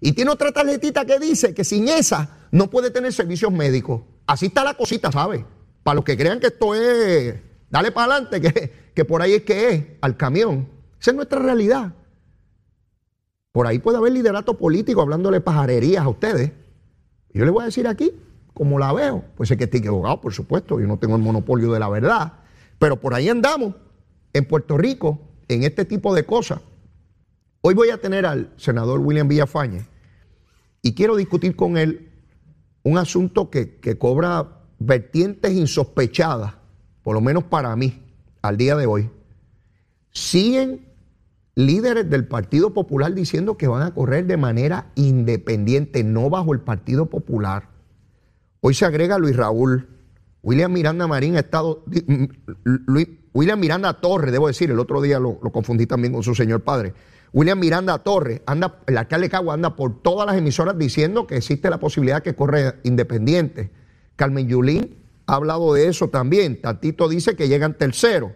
Y tiene otra tarjetita que dice que sin esa no puede tener servicios médicos. Así está la cosita, ¿sabe? Para los que crean que esto es, dale para adelante, que, que por ahí es que es, al camión. Esa es nuestra realidad. Por ahí puede haber liderato político hablándole pajarerías a ustedes. Yo les voy a decir aquí, como la veo. Pues sé que estoy equivocado, por supuesto, yo no tengo el monopolio de la verdad. Pero por ahí andamos, en Puerto Rico, en este tipo de cosas. Hoy voy a tener al senador William Villafañe y quiero discutir con él un asunto que, que cobra vertientes insospechadas, por lo menos para mí, al día de hoy. Siguen líderes del Partido Popular diciendo que van a correr de manera independiente, no bajo el Partido Popular. Hoy se agrega Luis Raúl. William Miranda Marín ha estado. William Miranda Torre, debo decir, el otro día lo, confundí también con su señor padre. William Miranda Torre, anda, el alcalde Cagua anda por todas las emisoras diciendo que existe la posibilidad que corre independiente. Carmen Yulín ha hablado de eso también. Tantito dice que llegan terceros.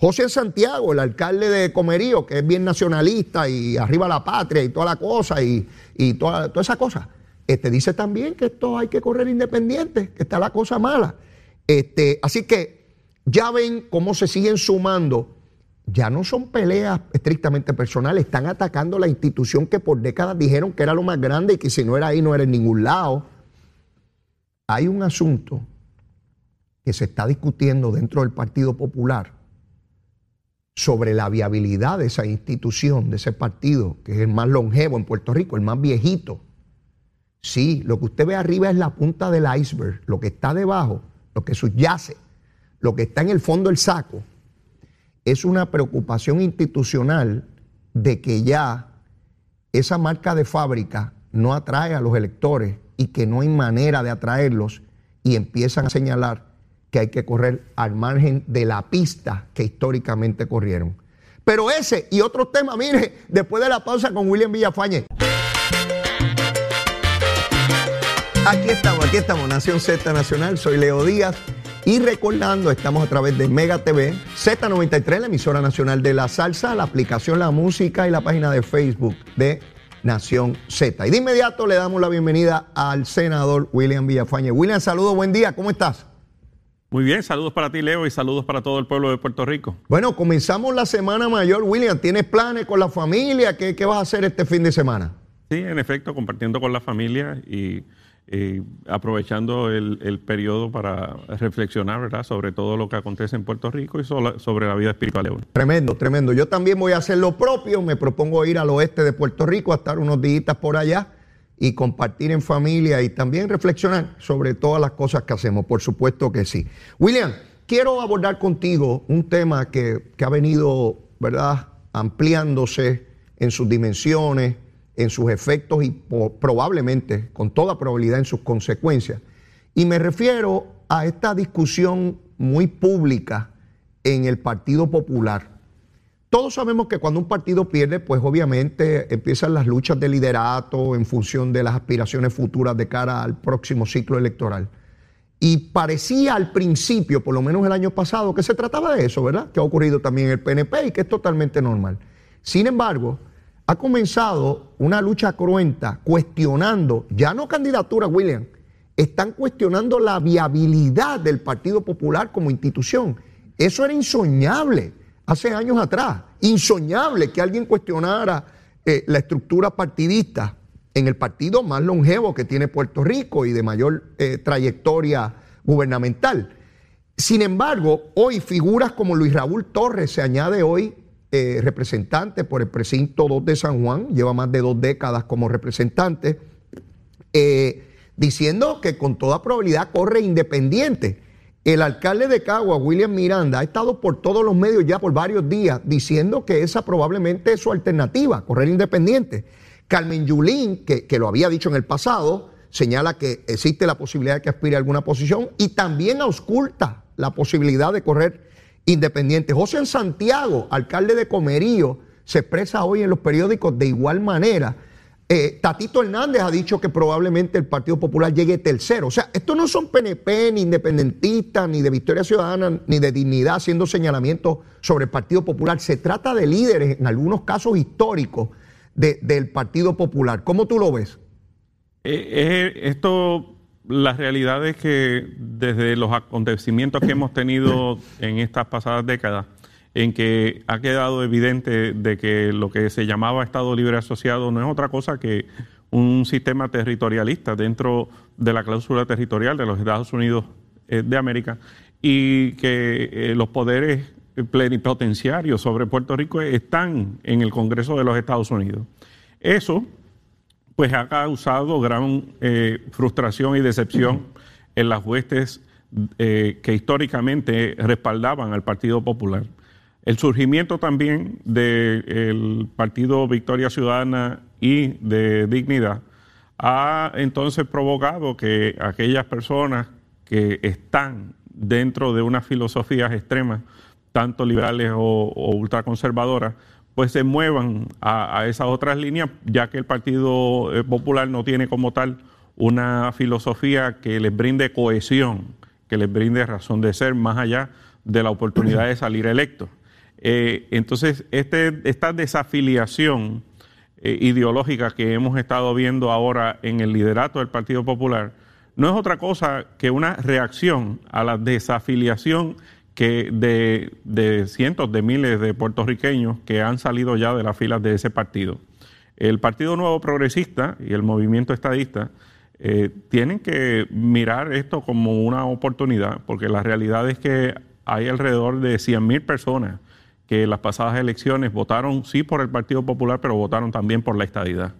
José Santiago, el alcalde de Comerío, que es bien nacionalista y arriba la patria y toda la cosa y, y toda, toda esa cosa. Este dice también que esto hay que correr independiente, que está la cosa mala. Este, así que ya ven cómo se siguen sumando. Ya no son peleas estrictamente personales, están atacando la institución que por décadas dijeron que era lo más grande y que si no era ahí no era en ningún lado. Hay un asunto que se está discutiendo dentro del Partido Popular sobre la viabilidad de esa institución, de ese partido, que es el más longevo en Puerto Rico, el más viejito Sí, lo que usted ve arriba es la punta del iceberg. Lo que está debajo, lo que subyace, lo que está en el fondo del saco, es una preocupación institucional de que ya esa marca de fábrica no atrae a los electores y que no hay manera de atraerlos y empiezan a señalar que hay que correr al margen de la pista que históricamente corrieron. Pero ese y otros temas, mire, después de la pausa con William Villafañe. Aquí estamos, aquí estamos, Nación Z Nacional, soy Leo Díaz. Y recordando, estamos a través de Mega TV, Z93, la emisora nacional de la salsa, la aplicación La Música y la página de Facebook de Nación Z. Y de inmediato le damos la bienvenida al senador William Villafañe. William, saludos, buen día, ¿cómo estás? Muy bien, saludos para ti, Leo, y saludos para todo el pueblo de Puerto Rico. Bueno, comenzamos la semana mayor. William, ¿tienes planes con la familia? ¿Qué, qué vas a hacer este fin de semana? Sí, en efecto, compartiendo con la familia y eh, aprovechando el, periodo para reflexionar ¿verdad? sobre todo lo que acontece en Puerto Rico y sobre la vida espiritual. Tremendo, tremendo. Yo también voy a hacer lo propio. Me propongo ir al oeste de Puerto Rico a estar unos días por allá y compartir en familia y también reflexionar sobre todas las cosas que hacemos. Por supuesto que sí. William, quiero abordar contigo un tema que, que ha venido, ¿verdad?, ampliándose en sus dimensiones en sus efectos y probablemente, con toda probabilidad, en sus consecuencias. Y me refiero a esta discusión muy pública en el Partido Popular. Todos sabemos que cuando un partido pierde, pues obviamente empiezan las luchas de liderato en función de las aspiraciones futuras de cara al próximo ciclo electoral. Y parecía al principio, por lo menos el año pasado, que se trataba de eso, ¿verdad? Que ha ocurrido también en el PNP y que es totalmente normal. Sin embargo, ha comenzado una lucha cruenta cuestionando, ya no candidatura, William, están cuestionando la viabilidad del Partido Popular como institución. Eso era insoñable hace años atrás, insoñable que alguien cuestionara eh, la estructura partidista en el partido más longevo que tiene Puerto Rico y de mayor eh, trayectoria gubernamental. Sin embargo, hoy figuras como Luis Raúl Torres se añade hoy eh, representante por el precinto 2 de San Juan, lleva más de dos décadas como representante, eh, diciendo que con toda probabilidad corre independiente. El alcalde de Cagua, William Miranda, ha estado por todos los medios ya por varios días diciendo que esa probablemente es su alternativa, correr independiente. Carmen Yulín, que, que lo había dicho en el pasado, señala que existe la posibilidad de que aspire a alguna posición y también ausculta la posibilidad de correr independiente. José Santiago, alcalde de Comerío, se expresa hoy en los periódicos de igual manera. Eh, Tatito Hernández ha dicho que probablemente el Partido Popular llegue tercero. O sea, estos no son PNP, ni independentistas, ni de Victoria Ciudadana, ni de Dignidad haciendo señalamientos sobre el Partido Popular. Se trata de líderes, en algunos casos históricos, del Partido Popular. ¿Cómo tú lo ves? Eh, esto la realidad es que desde los acontecimientos que hemos tenido en estas pasadas décadas, en que ha quedado evidente de que lo que se llamaba Estado Libre Asociado no es otra cosa que un sistema territorialista dentro de la cláusula territorial de los Estados Unidos eh, de América y que eh, los poderes plenipotenciarios sobre Puerto Rico están en el Congreso de los Estados Unidos. Eso pues ha causado gran eh, frustración y decepción en las huestes eh, que históricamente respaldaban al Partido Popular. El surgimiento también del Partido Victoria Ciudadana y de Dignidad ha entonces provocado que aquellas personas que están dentro de unas filosofías extremas, tanto liberales o, o ultraconservadoras, pues se muevan a, esas otras líneas, ya que el Partido eh, Popular no tiene como tal una filosofía que les brinde cohesión, que les brinde razón de ser más allá de la oportunidad de salir electo. Eh, entonces, este, esta desafiliación eh, ideológica que hemos estado viendo ahora en el liderato del Partido Popular no es otra cosa que una reacción a la desafiliación que de, cientos de miles de puertorriqueños que han salido ya de las filas de ese partido. El Partido Nuevo Progresista y el Movimiento Estadista eh, tienen que mirar esto como una oportunidad, porque la realidad es que hay alrededor de 100.000 personas que en las pasadas elecciones votaron sí por el Partido Popular, pero votaron también por la estadidad.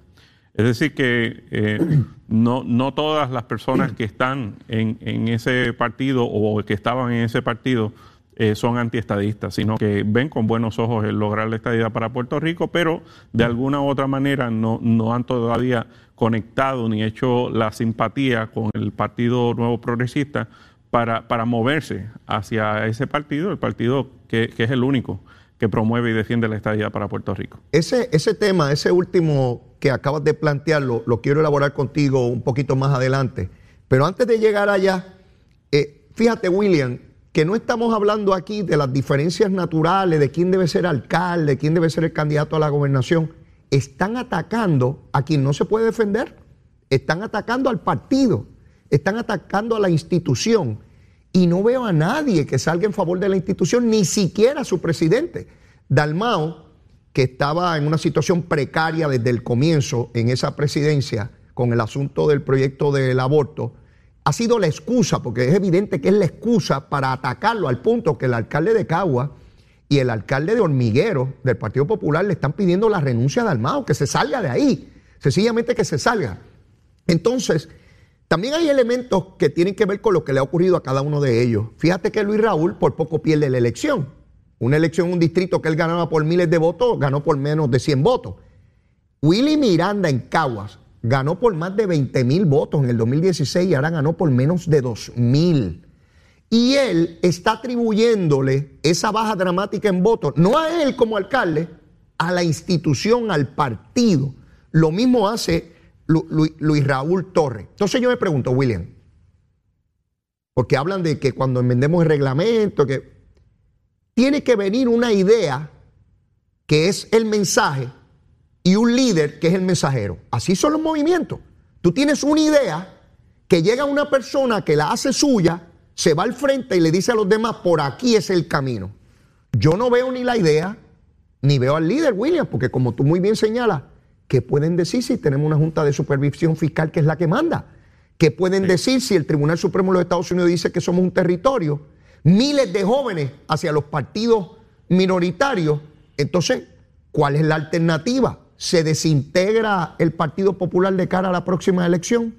Es decir, que eh, no, no todas las personas que están en, en, ese partido o que estaban en ese partido eh, son antiestadistas, sino que ven con buenos ojos el lograr la estadidad para Puerto Rico, pero de alguna u otra manera no, no han todavía conectado ni hecho la simpatía con el Partido Nuevo Progresista para, para moverse hacia ese partido, el partido que, es el único que promueve y defiende la estadidad para Puerto Rico. Ese, ese tema, ese último que acabas de plantear, lo, quiero elaborar contigo un poquito más adelante. Pero antes de llegar allá, eh, fíjate, William, que no estamos hablando aquí de las diferencias naturales, de quién debe ser alcalde, quién debe ser el candidato a la gobernación. Están atacando a quien no se puede defender. Están atacando al partido. Están atacando a la institución. Y no veo a nadie que salga en favor de la institución, ni siquiera su presidente. Dalmao, que estaba en una situación precaria desde el comienzo en esa presidencia con el asunto del proyecto del aborto, ha sido la excusa, porque es evidente que es la excusa para atacarlo al punto que el alcalde de Cagua y el alcalde de Hormiguero del Partido Popular le están pidiendo la renuncia de Almao, que se salga de ahí, sencillamente que se salga. Entonces, también hay elementos que tienen que ver con lo que le ha ocurrido a cada uno de ellos. Fíjate que Luis Raúl por poco pierde la elección. Una elección en un distrito que él ganaba por miles de votos, ganó por menos de 100 votos. Willy Miranda en Caguas ganó por más de 20 mil votos en el 2016 y ahora ganó por menos de 2 mil. Y él está atribuyéndole esa baja dramática en votos, no a él como alcalde, a la institución, al partido. Lo mismo hace Luis Raúl Torres. Entonces yo me pregunto, William, porque hablan de que cuando enmendemos el reglamento, que tiene que venir una idea que es el mensaje y un líder que es el mensajero. Así son los movimientos. Tú tienes una idea que llega una persona que la hace suya, se va al frente y le dice a los demás, por aquí es el camino. Yo no veo ni la idea, ni veo al líder, William, porque como tú muy bien señalas, ¿qué pueden decir si tenemos una Junta de Supervisión Fiscal que es la que manda? ¿Qué pueden decir si el Tribunal Supremo de los Estados Unidos dice que somos un territorio? Miles de jóvenes hacia los partidos minoritarios. Entonces, ¿cuál es la alternativa? ¿Se desintegra el Partido Popular de cara a la próxima elección?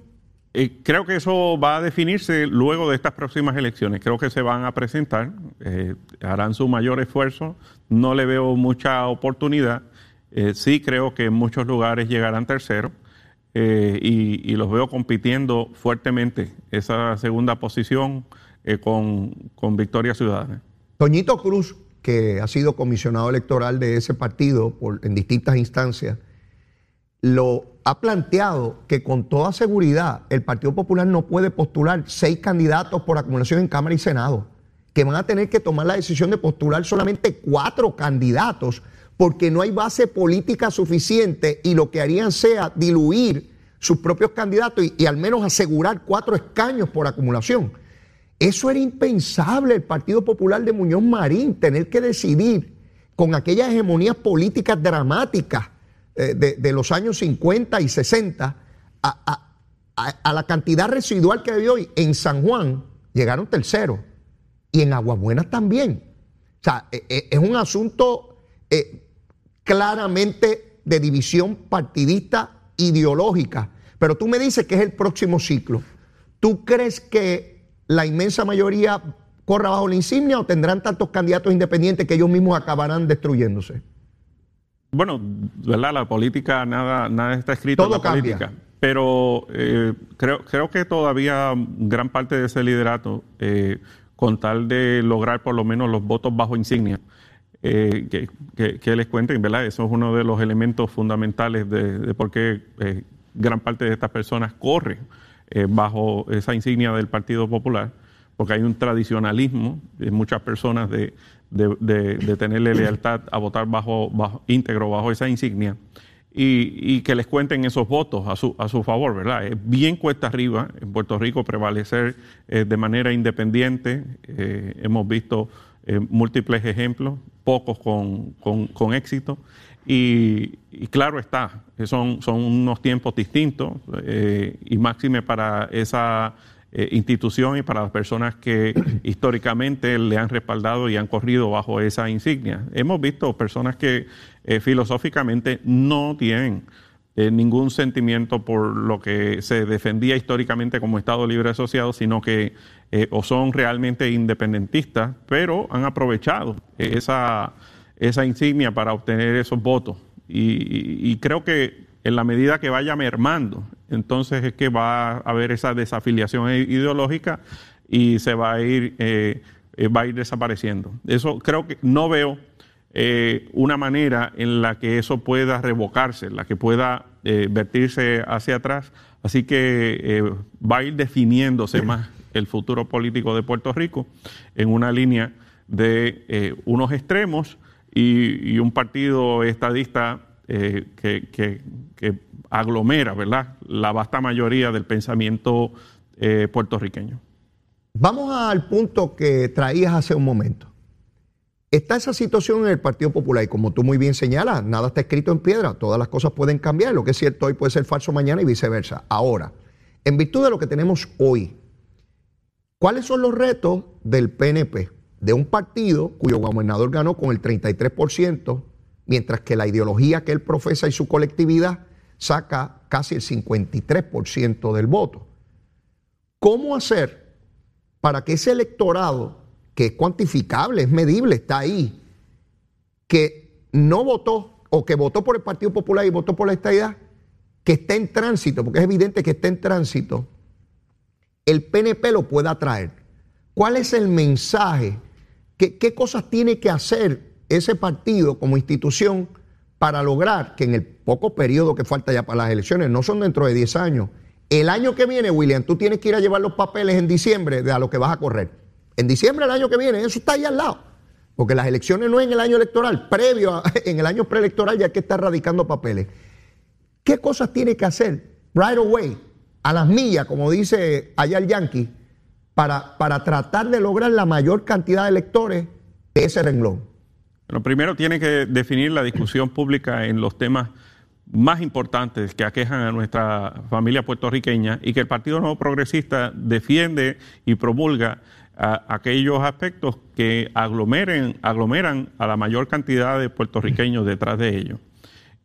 Eh, creo que eso va a definirse luego de estas próximas elecciones. Creo que se van a presentar, eh, harán su mayor esfuerzo. No le veo mucha oportunidad. Eh, sí creo que en muchos lugares llegarán terceros y, los veo compitiendo fuertemente esa segunda posición con, con Victoria Ciudadana. Toñito Cruz que ha sido comisionado electoral de ese partido en distintas instancias, lo ha planteado que con toda seguridad el Partido Popular no puede postular seis candidatos por acumulación en Cámara y Senado, que van a tener que tomar la decisión de postular solamente cuatro candidatos porque no hay base política suficiente y lo que harían sea diluir sus propios candidatos y al menos asegurar cuatro escaños por acumulación. Eso era impensable, el Partido Popular de Muñoz Marín, tener que decidir con aquellas hegemonías políticas dramáticas eh, de, los años 50 y 60 a, la cantidad residual que hay hoy. En San Juan llegaron terceros y en Aguabuenas también. O sea, e, e, es un asunto eh, claramente de división partidista ideológica. Pero tú me dices que es el próximo ciclo. ¿Tú crees que la inmensa mayoría corra bajo la insignia o tendrán tantos candidatos independientes que ellos mismos acabarán destruyéndose? Bueno, ¿verdad? La política, nada, nada está escrito en la política. Pero eh, creo, creo que todavía gran parte de ese liderato, eh, con tal de lograr por lo menos los votos bajo insignia, eh, que, les cuenten, ¿verdad? Eso es uno de los elementos fundamentales de, de por qué gran parte de estas personas corren eh, bajo esa insignia del Partido Popular, porque hay un tradicionalismo de muchas personas de, de, tenerle lealtad a votar bajo, bajo, íntegro bajo esa insignia. Y, que les cuenten esos votos a su, a su favor, ¿verdad? Es bien cuesta arriba en Puerto Rico prevalecer eh, de manera independiente. Eh, hemos visto múltiples ejemplos, pocos con, con éxito. Y, claro está, son, son unos tiempos distintos eh, y máxime para esa eh, institución y para las personas que históricamente le han respaldado y han corrido bajo esa insignia. Hemos visto personas que eh, filosóficamente no tienen eh, ningún sentimiento por lo que se defendía históricamente como Estado Libre Asociado, sino que eh, o son realmente independentistas, pero han aprovechado esa, esa insignia para obtener esos votos. Y, creo que en la medida que vaya mermando, entonces es que va a haber esa desafiliación ideológica y se va a ir, eh, va a ir desapareciendo. Eso creo que no veo eh, una manera en la que eso pueda revocarse, la que pueda eh, vertirse hacia atrás. Así que eh, va a ir definiéndose más el futuro político de Puerto Rico en una línea de unos extremos y, un partido estadista que, aglomera ¿verdad? la vasta mayoría del pensamiento puertorriqueño. Vamos al punto que traías hace un momento. Está esa situación en el Partido Popular y como tú muy bien señalas, nada está escrito en piedra, todas las cosas pueden cambiar, lo que es cierto hoy puede ser falso mañana y viceversa. Ahora, en virtud de lo que tenemos hoy, ¿cuáles son los retos del PNP? De un partido cuyo gobernador ganó con el 33%, mientras que la ideología que él profesa y su colectividad saca casi el 53% del voto. ¿Cómo hacer para que ese electorado que es cuantificable, es medible, está ahí, que no votó o que votó por el Partido Popular y votó por la estadidad, que está en tránsito, porque es evidente que está en tránsito, el PNP lo pueda traer. ¿Cuál es el mensaje? ¿Qué, ¿Qué, cosas tiene que hacer ese partido como institución para lograr que en el poco periodo que falta ya para las elecciones, no son dentro de 10 años, el año que viene, William, tú tienes que ir a llevar los papeles en diciembre de a lo que vas a correr en diciembre del año que viene, eso está ahí al lado. Porque las elecciones no es en el año electoral, previo a, en el año preelectoral ya que está radicando papeles. ¿Qué cosas tiene que hacer right away, a las millas, como dice allá el Yankee, para, para tratar de lograr la mayor cantidad de electores de ese renglón? Bueno, primero tiene que definir la discusión pública en los temas más importantes que aquejan a nuestra familia puertorriqueña y que el Partido Nuevo Progresista defiende y promulga aquellos aspectos que aglomeren, aglomeran a la mayor cantidad de puertorriqueños detrás de ellos.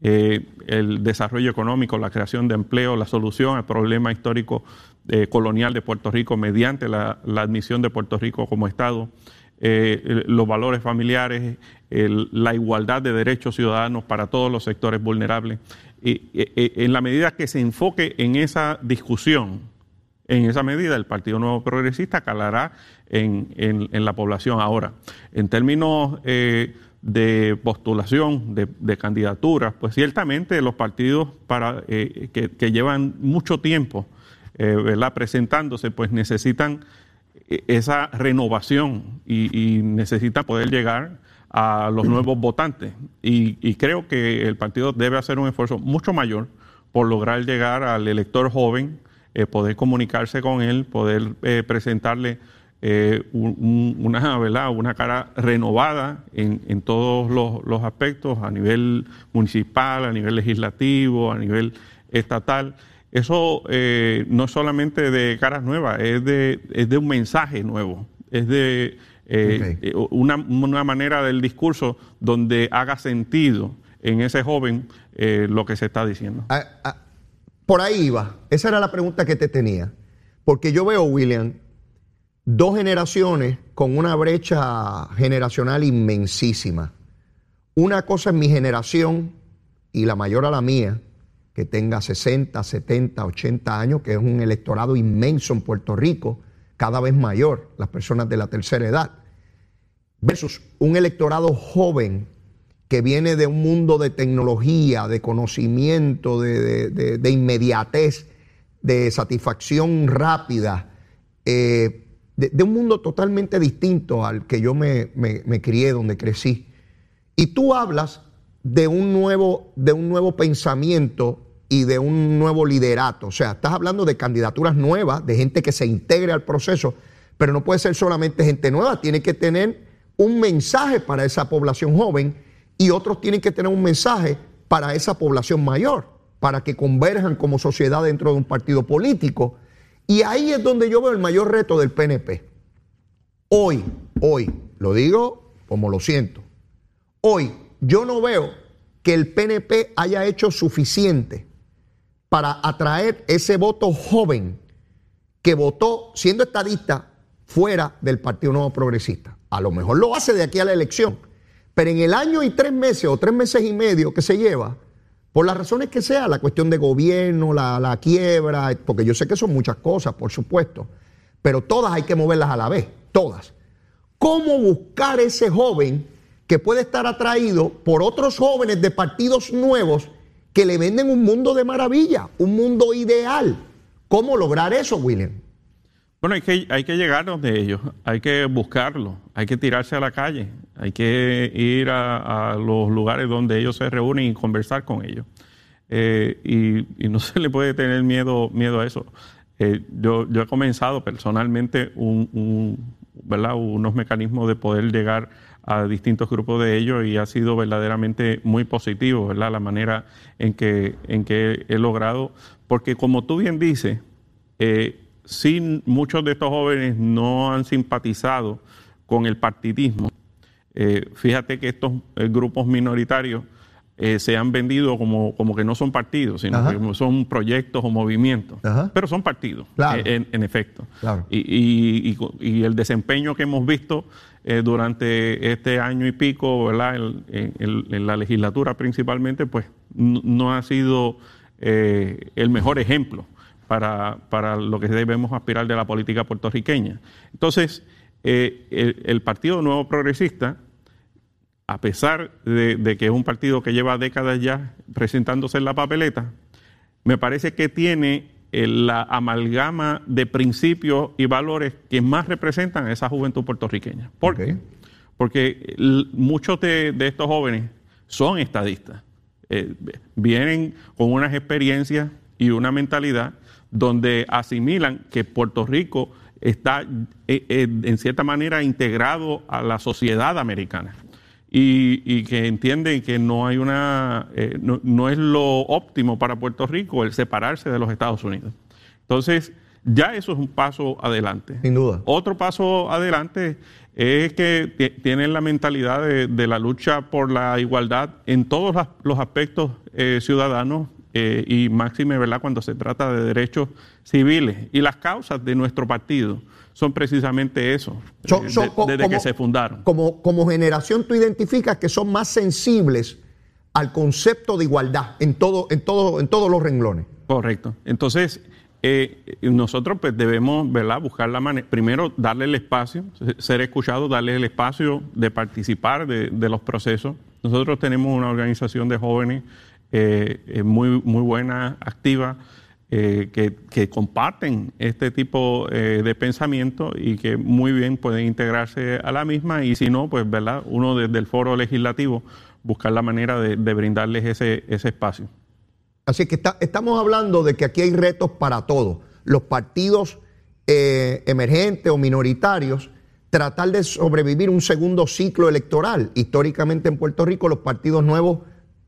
Eh, el desarrollo económico, la creación de empleo, la solución al problema histórico eh, colonial de Puerto Rico mediante la, admisión de Puerto Rico como Estado, eh, los valores familiares, la igualdad de derechos ciudadanos para todos los sectores vulnerables. Y, en la medida que se enfoque en esa discusión, en esa medida el Partido Nuevo Progresista calará en, la población ahora. En términos eh, de postulación de, candidaturas, pues ciertamente los partidos para, que, llevan mucho tiempo eh, presentándose, pues necesitan esa renovación y, necesitan poder llegar a los nuevos votantes. Y, y creo que el partido debe hacer un esfuerzo mucho mayor por lograr llegar al elector joven, poder comunicarse con él, poder presentarle eh, una, ¿verdad? una cara renovada en, todos los, aspectos, a nivel municipal, a nivel legislativo, a nivel estatal. Eso eh, no es solamente de caras nuevas, es de, es de un mensaje nuevo, es de eh, una, manera del discurso donde haga sentido en ese joven lo que se está diciendo. Ah, ah, por ahí iba, esa era la pregunta que te tenía, porque yo veo, William, dos generaciones con una brecha generacional inmensísima. Una cosa es mi generación y la mayor a la mía, que tenga 60, 70, 80 años, que es un electorado inmenso en Puerto Rico, cada vez mayor, las personas de la tercera edad, versus un electorado joven que viene de un mundo de tecnología, de conocimiento, de, inmediatez, de satisfacción rápida. Eh, de, un mundo totalmente distinto al que yo me, crié, donde crecí. Y tú hablas de un, nuevo, de un nuevo pensamiento y de un nuevo liderato. O sea, estás hablando de candidaturas nuevas, de gente que se integre al proceso, pero no puede ser solamente gente nueva, tiene que tener un mensaje para esa población joven y otros tienen que tener un mensaje para esa población mayor, para que converjan como sociedad dentro de un partido político y ahí es donde yo veo el mayor reto del PNP. Hoy, hoy, lo digo como lo siento, hoy yo no veo que el PNP haya hecho suficiente para atraer ese voto joven que votó siendo estadista fuera del Partido Nuevo Progresista. A lo mejor lo hace de aquí a la elección, pero en el año y tres meses o tres meses y medio que se lleva, por las razones que sea, la cuestión de gobierno, la, la quiebra, porque yo sé que son muchas cosas, por supuesto, pero todas hay que moverlas a la vez, todas. ¿Cómo buscar ese joven que puede estar atraído por otros jóvenes de partidos nuevos que le venden un mundo de maravilla, un mundo ideal? ¿Cómo lograr eso, William? Bueno, hay que, hay que llegarnos de ellos, hay que buscarlo, hay que tirarse a la calle, hay que ir a, los lugares donde ellos se reúnen y conversar con ellos. Eh, y, no se le puede tener miedo, miedo a eso. Eh, yo, yo, he comenzado personalmente un, unos mecanismos de poder llegar a distintos grupos de ellos y ha sido verdaderamente muy positivo ¿verdad? la manera en que, en que he logrado, porque como tú bien dices, eh, sí muchos de estos jóvenes no han simpatizado con el partidismo. Eh, fíjate que estos eh, grupos minoritarios eh, se han vendido como, como que no son partidos, sino que son proyectos o movimientos. Pero son partidos, en, efecto. Y, el desempeño que hemos visto durante este año y pico, ¿verdad? En, la legislatura principalmente, pues no ha sido el mejor ejemplo para, para, lo que debemos aspirar de la política puertorriqueña. Entonces, el Partido Nuevo Progresista a pesar de, que es un partido que lleva décadas ya presentándose en la papeleta, me parece que tiene eh, la amalgama de principios y valores que más representan a esa juventud puertorriqueña. ¿Por qué? Porque muchos de, estos jóvenes son estadistas, eh, vienen con unas experiencias y una mentalidad donde asimilan que Puerto Rico está eh, en cierta manera integrado a la sociedad americana y, que entienden que no hay una eh, no, es lo óptimo para Puerto Rico el separarse de los Estados Unidos. Entonces, ya eso es un paso adelante. Sin duda. Otro paso adelante es que tienen la mentalidad de, la lucha por la igualdad en todos los aspectos eh, ciudadanos eh, y máxime, ¿verdad?, cuando se trata de derechos civiles. Y las causas de nuestro partido son precisamente eso, eh, desde que se fundaron. Como, como generación tú identificas que son más sensibles al concepto de igualdad en, todo, en, todo, en todos los renglones. Correcto. Entonces, eh, nosotros pues debemos ¿verdad? buscar la manera, primero darle el espacio, ser escuchados, darle el espacio de participar de, los procesos. Nosotros tenemos una organización de jóvenes eh, muy, muy buena, activa, eh, que, comparten este tipo eh, de pensamiento y que muy bien pueden integrarse a la misma y si no, pues, ¿verdad? Uno desde el foro legislativo buscar la manera de, brindarles ese, ese, espacio. Así que estamos hablando de que aquí hay retos para todos. Los partidos emergentes o minoritarios, tratar de sobrevivir un segundo ciclo electoral. Históricamente en Puerto Rico los partidos nuevos,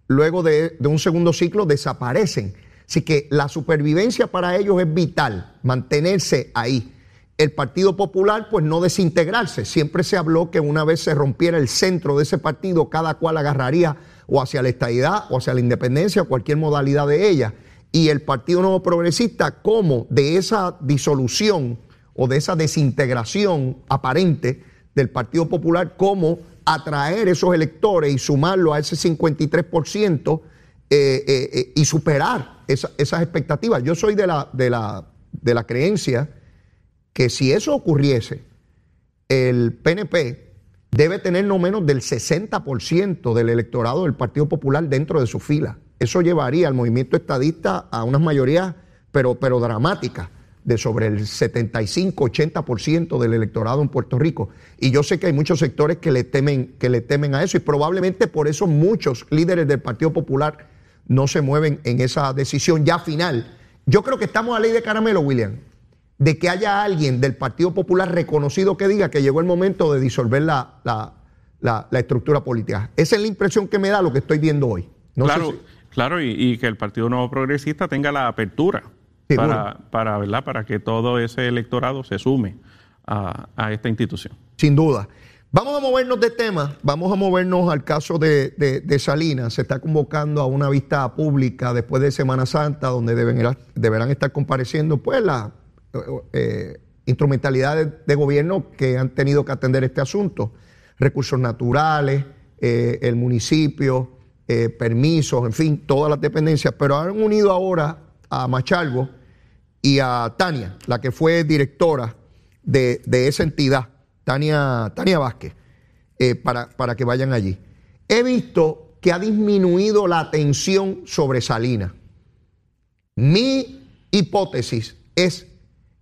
luego de, un segundo ciclo, desaparecen Así que la supervivencia para ellos es vital, mantenerse ahí. El Partido Popular, pues no desintegrarse. Siempre se habló que una vez se rompiera el centro de ese partido, cada cual agarraría o hacia la estadidad o hacia la independencia, cualquier modalidad de ella. Y el Partido Nuevo Progresista, como de esa disolución o de esa desintegración aparente del Partido Popular, como atraer esos electores y sumarlo a ese 53% eh, eh, eh, y superar esas expectativas. Yo soy de la, de, la, de la creencia que si eso ocurriese, el PNP debe tener no menos del 60% del electorado del Partido Popular dentro de su fila. Eso llevaría al movimiento estadista a unas mayorías, pero, pero dramáticas, de sobre el 75-80% del electorado en Puerto Rico. Y yo sé que hay muchos sectores que le, temen, que le temen a eso y probablemente por eso muchos líderes del Partido Popular no se mueven en esa decisión ya final. Yo creo que estamos a ley de caramelo, William, de que haya alguien del Partido Popular reconocido que diga que llegó el momento de disolver la, la, estructura política. Esa es la impresión que me da lo que estoy viendo hoy. claro, claro y, que el Partido Nuevo Progresista tenga la apertura para, para, ¿verdad? para que todo ese electorado se sume a, a esta institución. Sin duda. Vamos a movernos de tema, vamos a movernos al caso de, de, Salinas. Se está convocando a una vista pública después de Semana Santa, donde deben, deberán estar compareciendo pues las eh, instrumentalidades de gobierno que han tenido que atender este asunto. Recursos naturales, eh, el municipio, eh, permisos, en fin, todas las dependencias, pero han unido ahora a Machalgo y a Tania, la que fue directora de, de esa entidad Tania, Tania Vázquez, eh, para, para que vayan allí. He visto que ha disminuido la atención sobre Salinas. Mi hipótesis es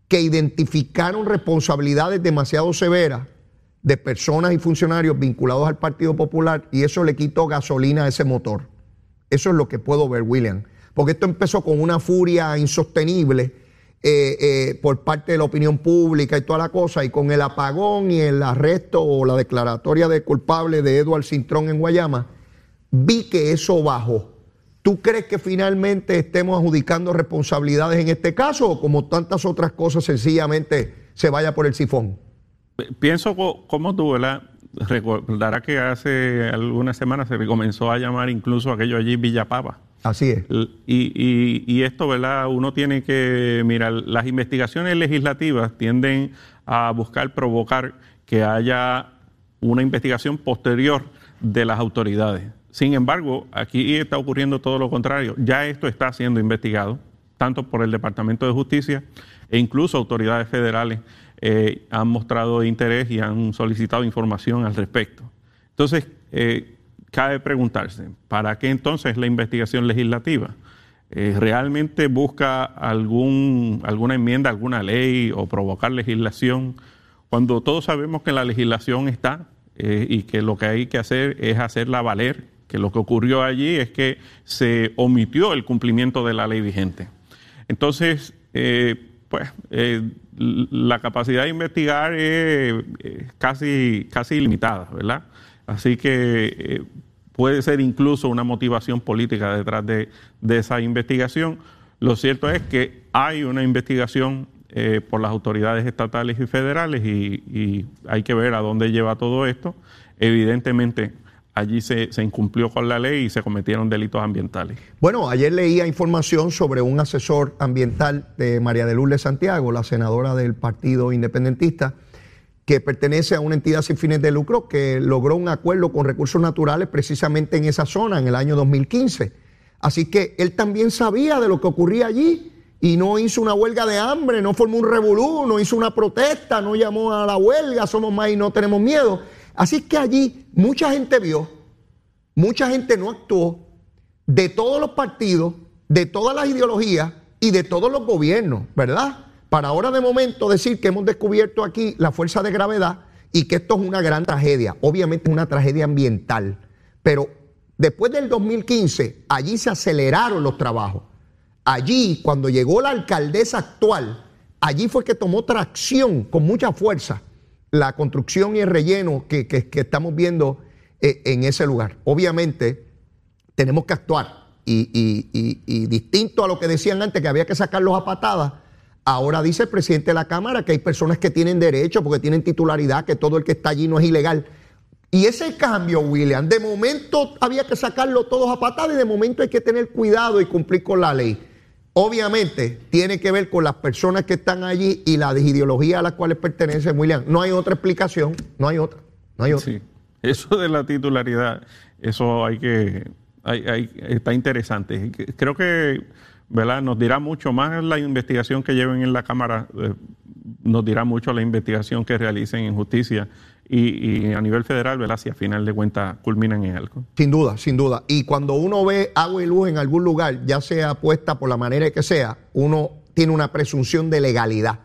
que identificaron responsabilidades demasiado severas de personas y funcionarios vinculados al Partido Popular y eso le quitó gasolina a ese motor. Eso es lo que puedo ver, William. Porque esto empezó con una furia insostenible eh, eh, por parte de la opinión pública y toda la cosa, y con el apagón y el arresto o la declaratoria de culpable de Edward Cintrón en Guayama, vi que eso bajó. ¿Tú crees que finalmente estemos adjudicando responsabilidades en este caso o como tantas otras cosas sencillamente se vaya por el sifón? Pienso como tú, ¿verdad? Recordará que hace algunas semanas se comenzó a llamar incluso aquello allí Villapava. Así es. Y, y, esto, ¿verdad? Uno tiene que mirar, las investigaciones legislativas tienden a buscar provocar que haya una investigación posterior de las autoridades. Sin embargo, aquí está ocurriendo todo lo contrario. Ya esto está siendo investigado, tanto por el Departamento de Justicia e incluso autoridades federales eh, han mostrado interés y han solicitado información al respecto. Entonces, eh, cabe preguntarse, ¿para qué entonces la investigación legislativa? Eh, ¿Realmente busca algún, alguna enmienda, alguna ley o provocar legislación? Cuando todos sabemos que la legislación está eh, y que lo que hay que hacer es hacerla valer, que lo que ocurrió allí es que se omitió el cumplimiento de la ley vigente. Entonces, eh, pues la capacidad de investigar es casi, casi ilimitada, ¿verdad? Así que puede ser incluso una motivación política detrás de, esa investigación. Lo cierto es que hay una investigación eh, por las autoridades estatales y federales y, hay que ver a dónde lleva todo esto. Evidentemente, allí se, se, incumplió con la ley y se cometieron delitos ambientales. Bueno, ayer leía información sobre un asesor ambiental de María de Lourdes Santiago, la senadora del Partido Independentista, que pertenece a una entidad sin fines de lucro que logró un acuerdo con recursos naturales precisamente en esa zona en el año 2015. Así que él también sabía de lo que ocurría allí y no hizo una huelga de hambre, no formó un revolú, no hizo una protesta, no llamó a la huelga, somos más y no tenemos miedo. Así que allí mucha gente vio, mucha gente no actuó, de todos los partidos, de todas las ideologías y de todos los gobiernos, ¿verdad? Para ahora de momento decir que hemos descubierto aquí la fuerza de gravedad y que esto es una gran tragedia. Obviamente una tragedia ambiental, pero después del 2015 allí se aceleraron los trabajos. Allí, cuando llegó la alcaldesa actual, allí fue que tomó tracción con mucha fuerza la construcción y el relleno que, estamos viendo eh, en ese lugar. Obviamente tenemos que actuar y, y distinto a lo que decían antes, que había que sacarlos a patadas, Ahora dice el presidente de la Cámara que hay personas que tienen derecho porque tienen titularidad, que todo el que está allí no es ilegal. Y ese cambio, William, de momento había que sacarlo todos a patada y de momento hay que tener cuidado y cumplir con la ley. Obviamente tiene que ver con las personas que están allí y la ideología a las cuales pertenecen, William. No hay otra explicación, no hay otra, no hay otra. Sí, eso de la titularidad, eso hay que, está interesante. Creo que ¿verdad? Nos dirá mucho más la investigación que lleven en la Cámara, eh, nos dirá mucho la investigación que realicen en justicia y, a nivel federal, ¿verdad? Si a final de cuentas culminan en algo. Sin duda, sin duda. Y cuando uno ve agua y luz en algún lugar, ya sea puesta por la manera que sea, uno tiene una presunción de legalidad.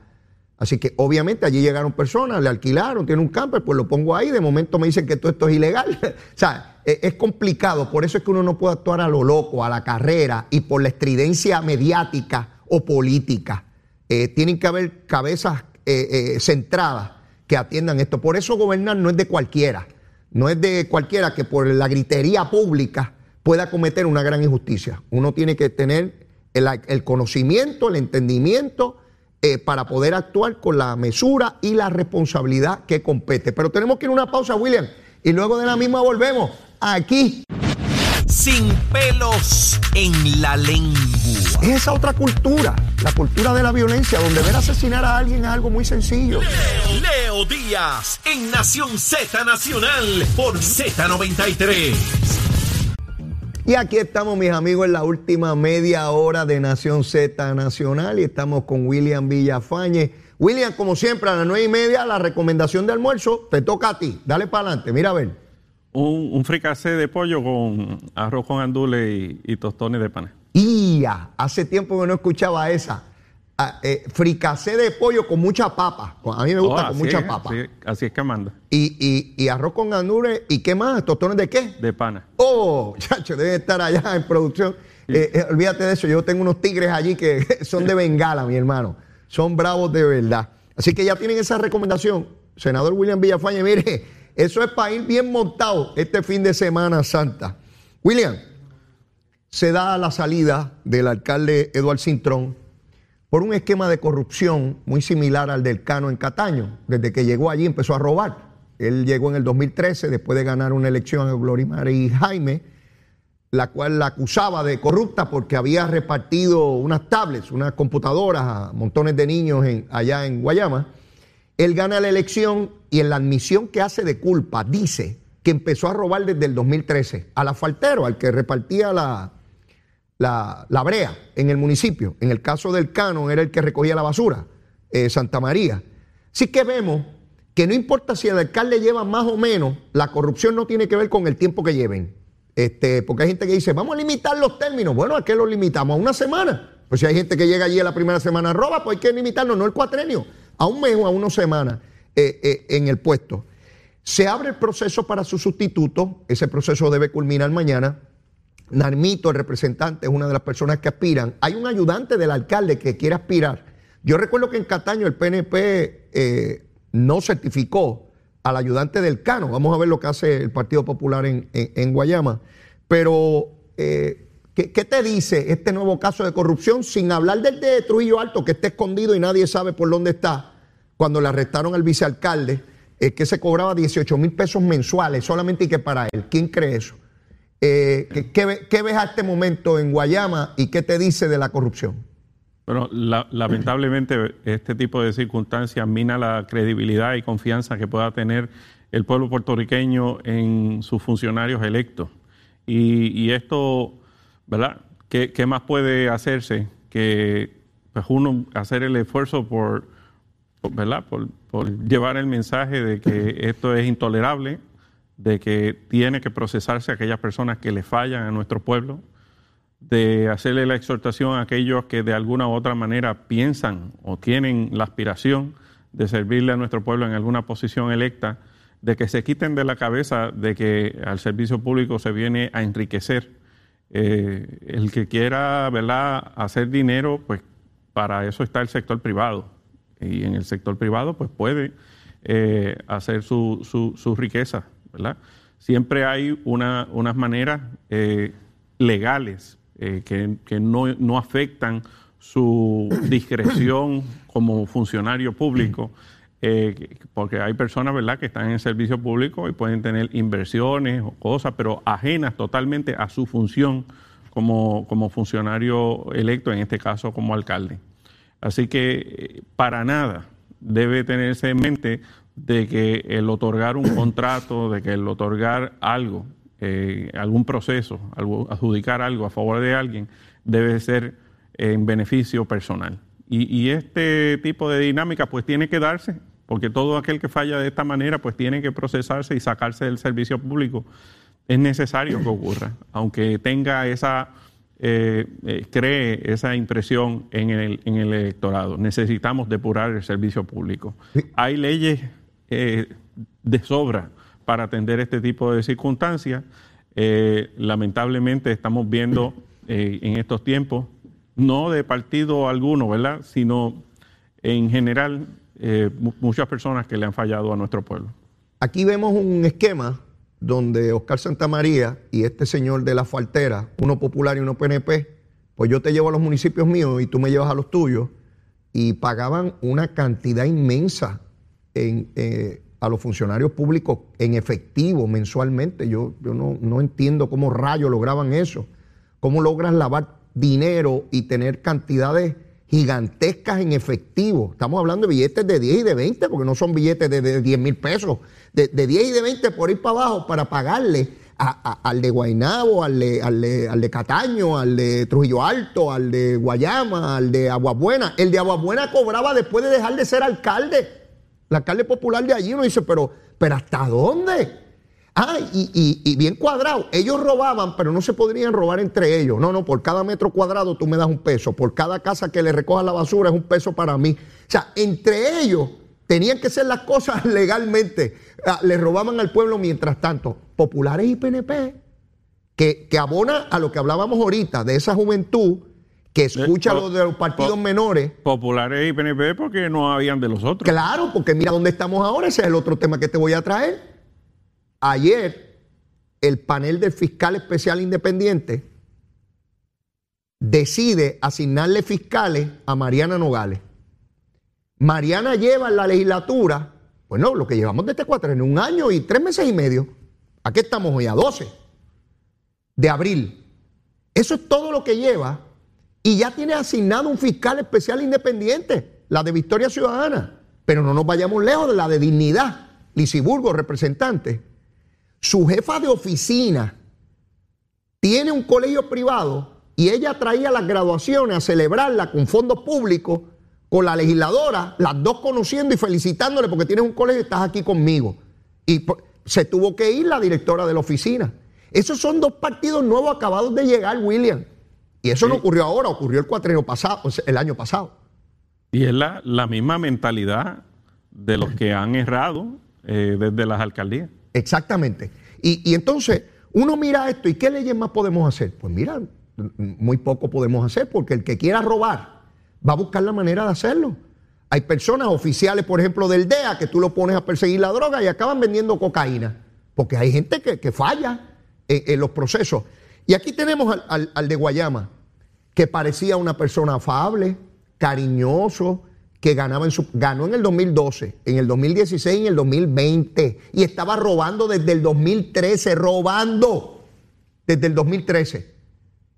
Así que obviamente allí llegaron personas, le alquilaron, tiene un camper, pues lo pongo ahí, de momento me dicen que todo esto es ilegal. o sea, e, es complicado, por eso es que uno no puede actuar a lo loco, a la carrera y por la estridencia mediática o política. Eh, tienen que haber cabezas eh, eh, centradas que atiendan esto. Por eso gobernar no es de cualquiera, no es de cualquiera que por la gritería pública pueda cometer una gran injusticia. Uno tiene que tener el conocimiento, el entendimiento eh, para poder actuar con la mesura y la responsabilidad que compete. Pero tenemos que ir a una pausa, William, y luego de la misma volvemos aquí. Sin pelos en la lengua. Es esa otra cultura, la cultura de la violencia, donde ver asesinar a alguien es algo muy sencillo. Leo Díaz en Nación Z Nacional por Z93. Y aquí estamos, mis amigos, en la última media hora de Nación Z Nacional y estamos con William Villafañe. William, como siempre, a las nueve y media, la recomendación de almuerzo te toca a ti. Dale para adelante, mira a ver. Un, un de pollo con arroz con andules y, y tostones de pan. ¡Ia! Hace tiempo que no escuchaba esa. Ah, eh, fricasé de pollo con mucha papa. A mí me gusta Oh, con mucha es, papa. así- así es que manda, Y, y- y arroz con gandules. ¿Y qué más? ¿Tostones de qué? de pana. Oh, chacho, deben estar allá en producción. Eh, eh, olvídate de eso. Yo tengo unos tigres allí que son de bengala, mi hermano. Son bravos de verdad. Así que ya tienen esa recomendación. Senador William Villafañe, mire, eso es para ir bien montado este fin de Semana Santa. William, se da la salida del alcalde Eduardo Cintrón por un esquema de corrupción muy similar al del Cano en Cataño. Desde que llegó allí empezó a robar. Él llegó en el 2013 después de ganar una elección a y Jaime, la cual la acusaba de corrupta porque había repartido unas tablets, unas computadoras a montones de niños en- allá en Guayama. Él gana la elección y en la admisión que hace de culpa dice que empezó a robar desde el 2013 al asfaltero, al que repartía la, la, brea en el municipio. En el caso del Cano era el que recogía la basura, eh, Santa María. Así que vemos que no importa si el alcalde lleva más o menos, la corrupción no tiene que ver con el tiempo que lleven. Este, porque hay gente que dice, vamos a limitar los términos. Bueno, ¿a qué los limitamos? A una semana. Pues si hay gente que llega allí a la primera semana roba, pues hay que limitarlo, no el cuatrenio, a un mes o a una semana eh, eh, en el puesto. Se abre el proceso para su sustituto, ese proceso debe culminar mañana. Narmito, el representante, es una de las personas que aspiran. Hay un ayudante del alcalde que quiere aspirar. Yo recuerdo que en Cataño el PNP eh, no certificó al ayudante del Cano. Vamos a ver lo que hace el Partido Popular en, Guayama. Pero, eh, ¿qué, qué te dice este nuevo caso de corrupción? Sin hablar del de Trujillo Alto, que está escondido y nadie sabe por dónde está, cuando le arrestaron al vicealcalde, eh, que se cobraba 18 mil pesos mensuales, solamente y que para él. ¿Quién cree eso? Eh, ¿qué, qué qué ves a este momento en Guayama y qué te dice de la corrupción? Pero la- lamentablemente este tipo de circunstancias mina la credibilidad y confianza que pueda tener el pueblo puertorriqueño en sus funcionarios electos. Y, y esto, ¿verdad? ¿Qué, qué más puede hacerse que pues, uno hacer el esfuerzo por, por, ¿verdad? Por, por llevar el mensaje de que esto es intolerable, de que tiene que procesarse a aquellas personas que le fallan a nuestro pueblo, de hacerle la exhortación a aquellos que de alguna u otra manera piensan o tienen la aspiración de servirle a nuestro pueblo en alguna posición electa, de que se quiten de la cabeza de que al servicio público se viene a enriquecer. Eh, el que quiera ¿verdad? hacer dinero, pues para eso está el sector privado. Y en el sector privado, pues puede eh, hacer su, su, su riqueza, Siempre hay una, unas maneras eh, legales eh, que, no, afectan su discreción como funcionario público, eh, porque hay personas, que están en el servicio público y pueden tener inversiones o cosas, pero ajenas totalmente a su función como, funcionario electo, en este caso como alcalde. Así que para nada debe tenerse en mente de que el otorgar un contrato, de que el otorgar algo, eh, algún proceso, algo, adjudicar algo a favor de alguien, debe ser en beneficio personal. Y, y este tipo de dinámica pues tiene que darse, porque todo aquel que falla de esta manera pues tiene que procesarse y sacarse del servicio público. Es necesario que ocurra, aunque tenga esa eh, eh, cree esa impresión en el, en el electorado. Necesitamos depurar el servicio público. Hay leyes eh, de sobra para atender este tipo de circunstancias. Eh, lamentablemente estamos viendo eh, en estos tiempos, no de partido alguno, ¿verdad? Sino en general, mu- muchas personas que le han fallado a nuestro pueblo. Aquí vemos un esquema donde Oscar Santamaría y este señor de la faltera, uno popular y uno PNP, pues yo te llevo a los municipios míos y tú me llevas a los tuyos. y pagaban una cantidad inmensa en, eh, a los funcionarios públicos en efectivo mensualmente. Yo, yo no, no entiendo cómo rayos lograban eso. ¿Cómo logran lavar dinero y tener cantidades gigantescas en efectivo? Estamos hablando de billetes de 10 y de 20, porque no son billetes de, de 10 mil pesos. De, de 10 y de 20 por ir para abajo para pagarle al de Guainabo, al de, al, al de, Cataño, al de Trujillo Alto, al de Guayama, al de Aguabuena. El de Aguabuena cobraba después de dejar de ser alcalde. El alcalde popular de allí uno dice, pero, pero ¿hasta dónde? Ah, y, y, bien cuadrado. Ellos robaban, pero no se podrían robar entre ellos. No, no, por cada metro cuadrado tú me das un peso. Por cada casa que le recoja la basura es un peso para mí. O sea, entre ellos tenían que ser las cosas legalmente. Ah, le robaban al pueblo mientras tanto. Populares y PNP, que, que abona a lo que hablábamos ahorita, de esa juventud que escucha lo de los partidos menores. Populares y PNP porque no habían de los otros. Claro, porque mira dónde estamos ahora, ese es el otro tema que te voy a traer. Ayer, el panel del fiscal especial independiente decide asignarle fiscales a Mariana Nogales. Mariana lleva en la legislatura, bueno, lo que llevamos de este cuatro en un año y tres meses y medio. Aquí estamos hoy a 12 de abril. Eso es todo lo que lleva y ya tiene asignado un fiscal especial independiente, la de Victoria Ciudadana. Pero no nos vayamos lejos de la de Dignidad, Lisiburgo, representante. Su jefa de oficina tiene un colegio privado y ella traía las graduaciones a celebrarla con fondos públicos, con la legisladora, las dos conociendo y felicitándole porque tienes un colegio y estás aquí conmigo. Y se tuvo que ir la directora de la oficina. Esos son dos partidos nuevos acabados de llegar, William. Y eso no ocurrió ahora, ocurrió el cuatreno pasado, el año pasado. Y es la, la misma mentalidad de los que han errado eh, desde las alcaldías. Exactamente. Y, entonces uno mira esto y ¿qué leyes más podemos hacer? Pues mira, muy poco podemos hacer porque el que quiera robar va a buscar la manera de hacerlo. Hay personas oficiales, por ejemplo, del DEA, que tú lo pones a perseguir la droga y acaban vendiendo cocaína. Porque hay gente que, falla en los procesos. Y aquí tenemos al, de Guayama, que parecía una persona afable, cariñoso, que ganaba en su, ganó en el 2012, en el 2016 y en el 2020. Y estaba robando desde el 2013, robando desde el 2013.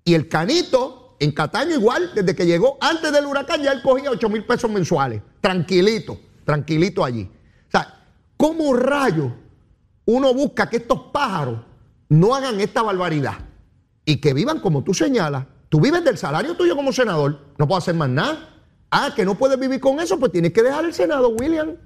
Y el canito en Cataño igual, desde que llegó antes del huracán, ya él cogía 8 mil pesos mensuales. Tranquilito, tranquilito allí. O sea, ¿cómo rayo uno busca que estos pájaros no hagan esta barbaridad? Y que vivan como tú señalas. Tú vives del salario tuyo como senador, no puedo hacer más nada. Ah, que no puedes vivir con eso, pues tienes que dejar el Senado, William.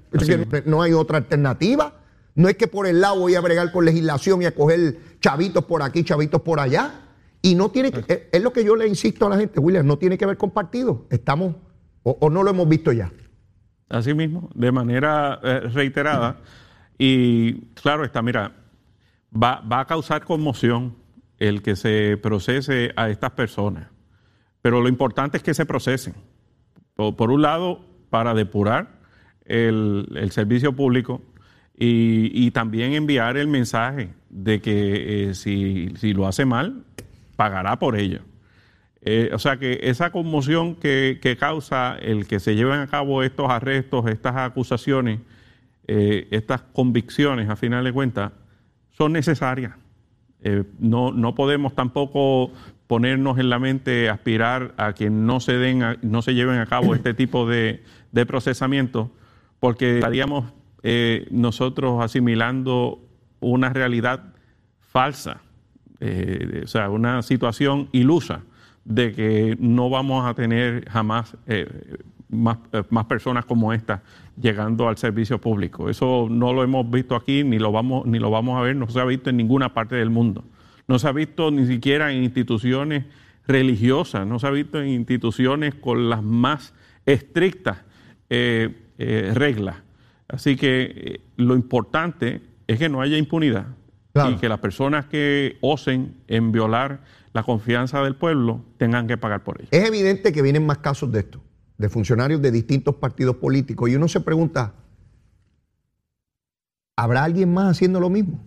no hay otra alternativa. No es que por el lado voy a bregar con legislación y a coger chavitos por aquí, chavitos por allá. Y no tiene que, es lo que yo le insisto a la gente, William, no tiene que ver con partidos. Estamos, o, no lo hemos visto ya. Así mismo, de manera eh, reiterada. Y claro está, mira, va, va a causar conmoción el que se procese a estas personas. Pero lo importante es que se procesen. Por, un lado, para depurar el, servicio público y, también enviar el mensaje de que eh, si, lo hace mal, pagará por ello. Eh, o sea que esa conmoción que, causa el que se lleven a cabo estos arrestos, estas acusaciones, eh, estas convicciones, a final de cuentas, son necesarias. Eh, no, no podemos tampoco ponernos en la mente aspirar a que no se den no se lleven a cabo este tipo de, procesamiento porque estaríamos eh, nosotros asimilando una realidad falsa eh, o sea una situación ilusa de que no vamos a tener jamás más, más, personas como esta llegando al servicio público. Eso no lo hemos visto aquí ni lo vamos ni lo vamos a ver, no se ha visto en ninguna parte del mundo. No se ha visto ni siquiera en instituciones religiosas, no se ha visto en instituciones con las más estrictas eh, eh, reglas. Así que eh, lo importante es que no haya impunidad y que las personas que osen en violar la confianza del pueblo tengan que pagar por ello. Es evidente que vienen más casos de esto de funcionarios de distintos partidos políticos y uno se pregunta, ¿habrá alguien más haciendo lo mismo?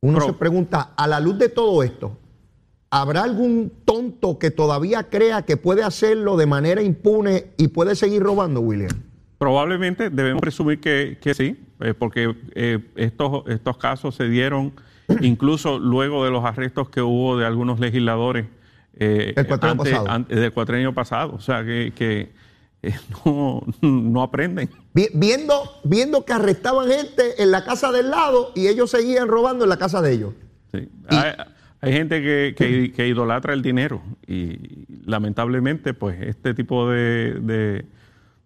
Uno se pregunta, a la luz de todo esto, ¿habrá algún tonto que todavía crea que puede hacerlo de manera impune y puede seguir robando, William? Probablemente debemos presumir que, sí, eh, porque eh, estos, estos casos se dieron incluso luego de los arrestos que hubo de algunos legisladores eh, pasado. del cuatrenio pasado. O sea, que, no, aprenden. Viendo, viendo que arrestaban gente en la casa del lado y ellos seguían robando en la casa de ellos. Sí. Hay, gente que, que, idolatra el dinero y lamentablemente pues este tipo de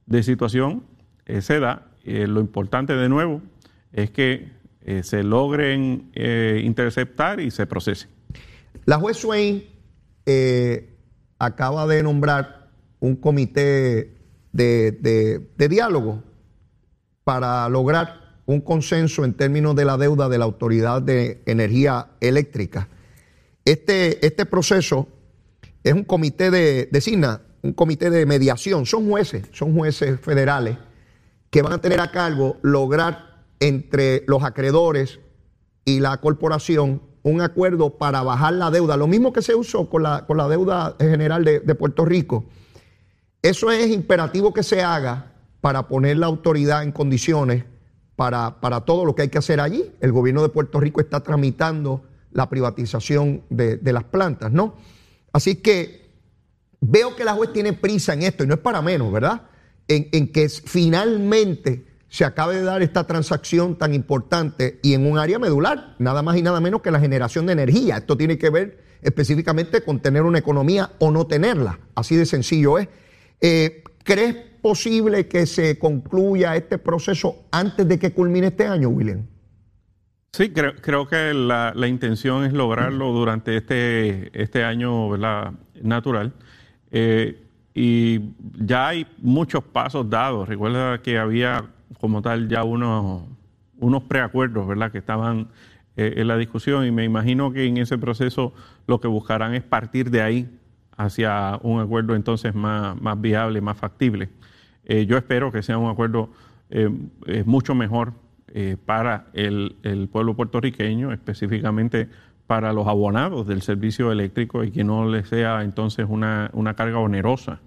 de situación eh, se da. Eh, lo importante de nuevo es que eh, se logren interceptar y se procesen. La juez Swain acaba de nombrar un comité de, de, diálogo para lograr un consenso en términos de la deuda de la Autoridad de Energía Eléctrica. Este, este proceso es un comité de, designa un comité de mediación, son jueces, son jueces federales que van a tener a cargo lograr entre los acreedores y la corporación un acuerdo para bajar la deuda, lo mismo que se usó con la, con la deuda general de, Puerto Rico. Eso es imperativo que se haga para poner la autoridad en condiciones para, para, todo lo que hay que hacer allí. El gobierno de Puerto Rico está tramitando la privatización de, de las plantas, ¿no? Así que Veo que la juez tiene prisa en esto y no es para menos, ¿verdad? En, que finalmente se acabe de dar esta transacción tan importante y en un área medular, nada más y nada menos que la generación de energía. Esto tiene que ver específicamente con tener una economía o no tenerla. Así de sencillo es. Eh, ¿Crees posible que se concluya este proceso antes de que culmine este año, William? Sí, creo, que la, intención es lograrlo durante este, este año ¿verdad? natural. Eh, y ya hay muchos pasos dados. Recuerda que había como tal ya unos, unos preacuerdos, ¿verdad?, que estaban eh, en la discusión y me imagino que en ese proceso lo que buscarán es partir de ahí hacia un acuerdo entonces más, más viable, más factible. Eh, yo espero que sea un acuerdo mucho mejor para el, el pueblo puertorriqueño, específicamente para los abonados del servicio eléctrico y que no les sea entonces una, carga onerosa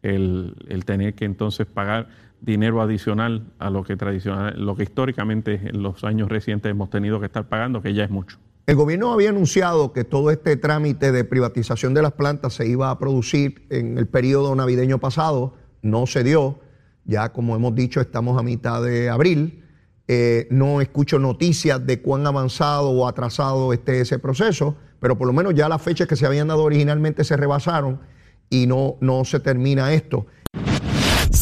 el, tener que entonces pagar dinero adicional a lo que tradicional, lo que históricamente en los años recientes hemos tenido que estar pagando, que ya es mucho. El gobierno había anunciado que todo este trámite de privatización de las plantas se iba a producir en el periodo navideño pasado, no se dio, ya como hemos dicho estamos a mitad de abril, eh, no escucho noticias de cuán avanzado o atrasado esté ese proceso, pero por lo menos ya las fechas que se habían dado originalmente se rebasaron y no, no se termina esto.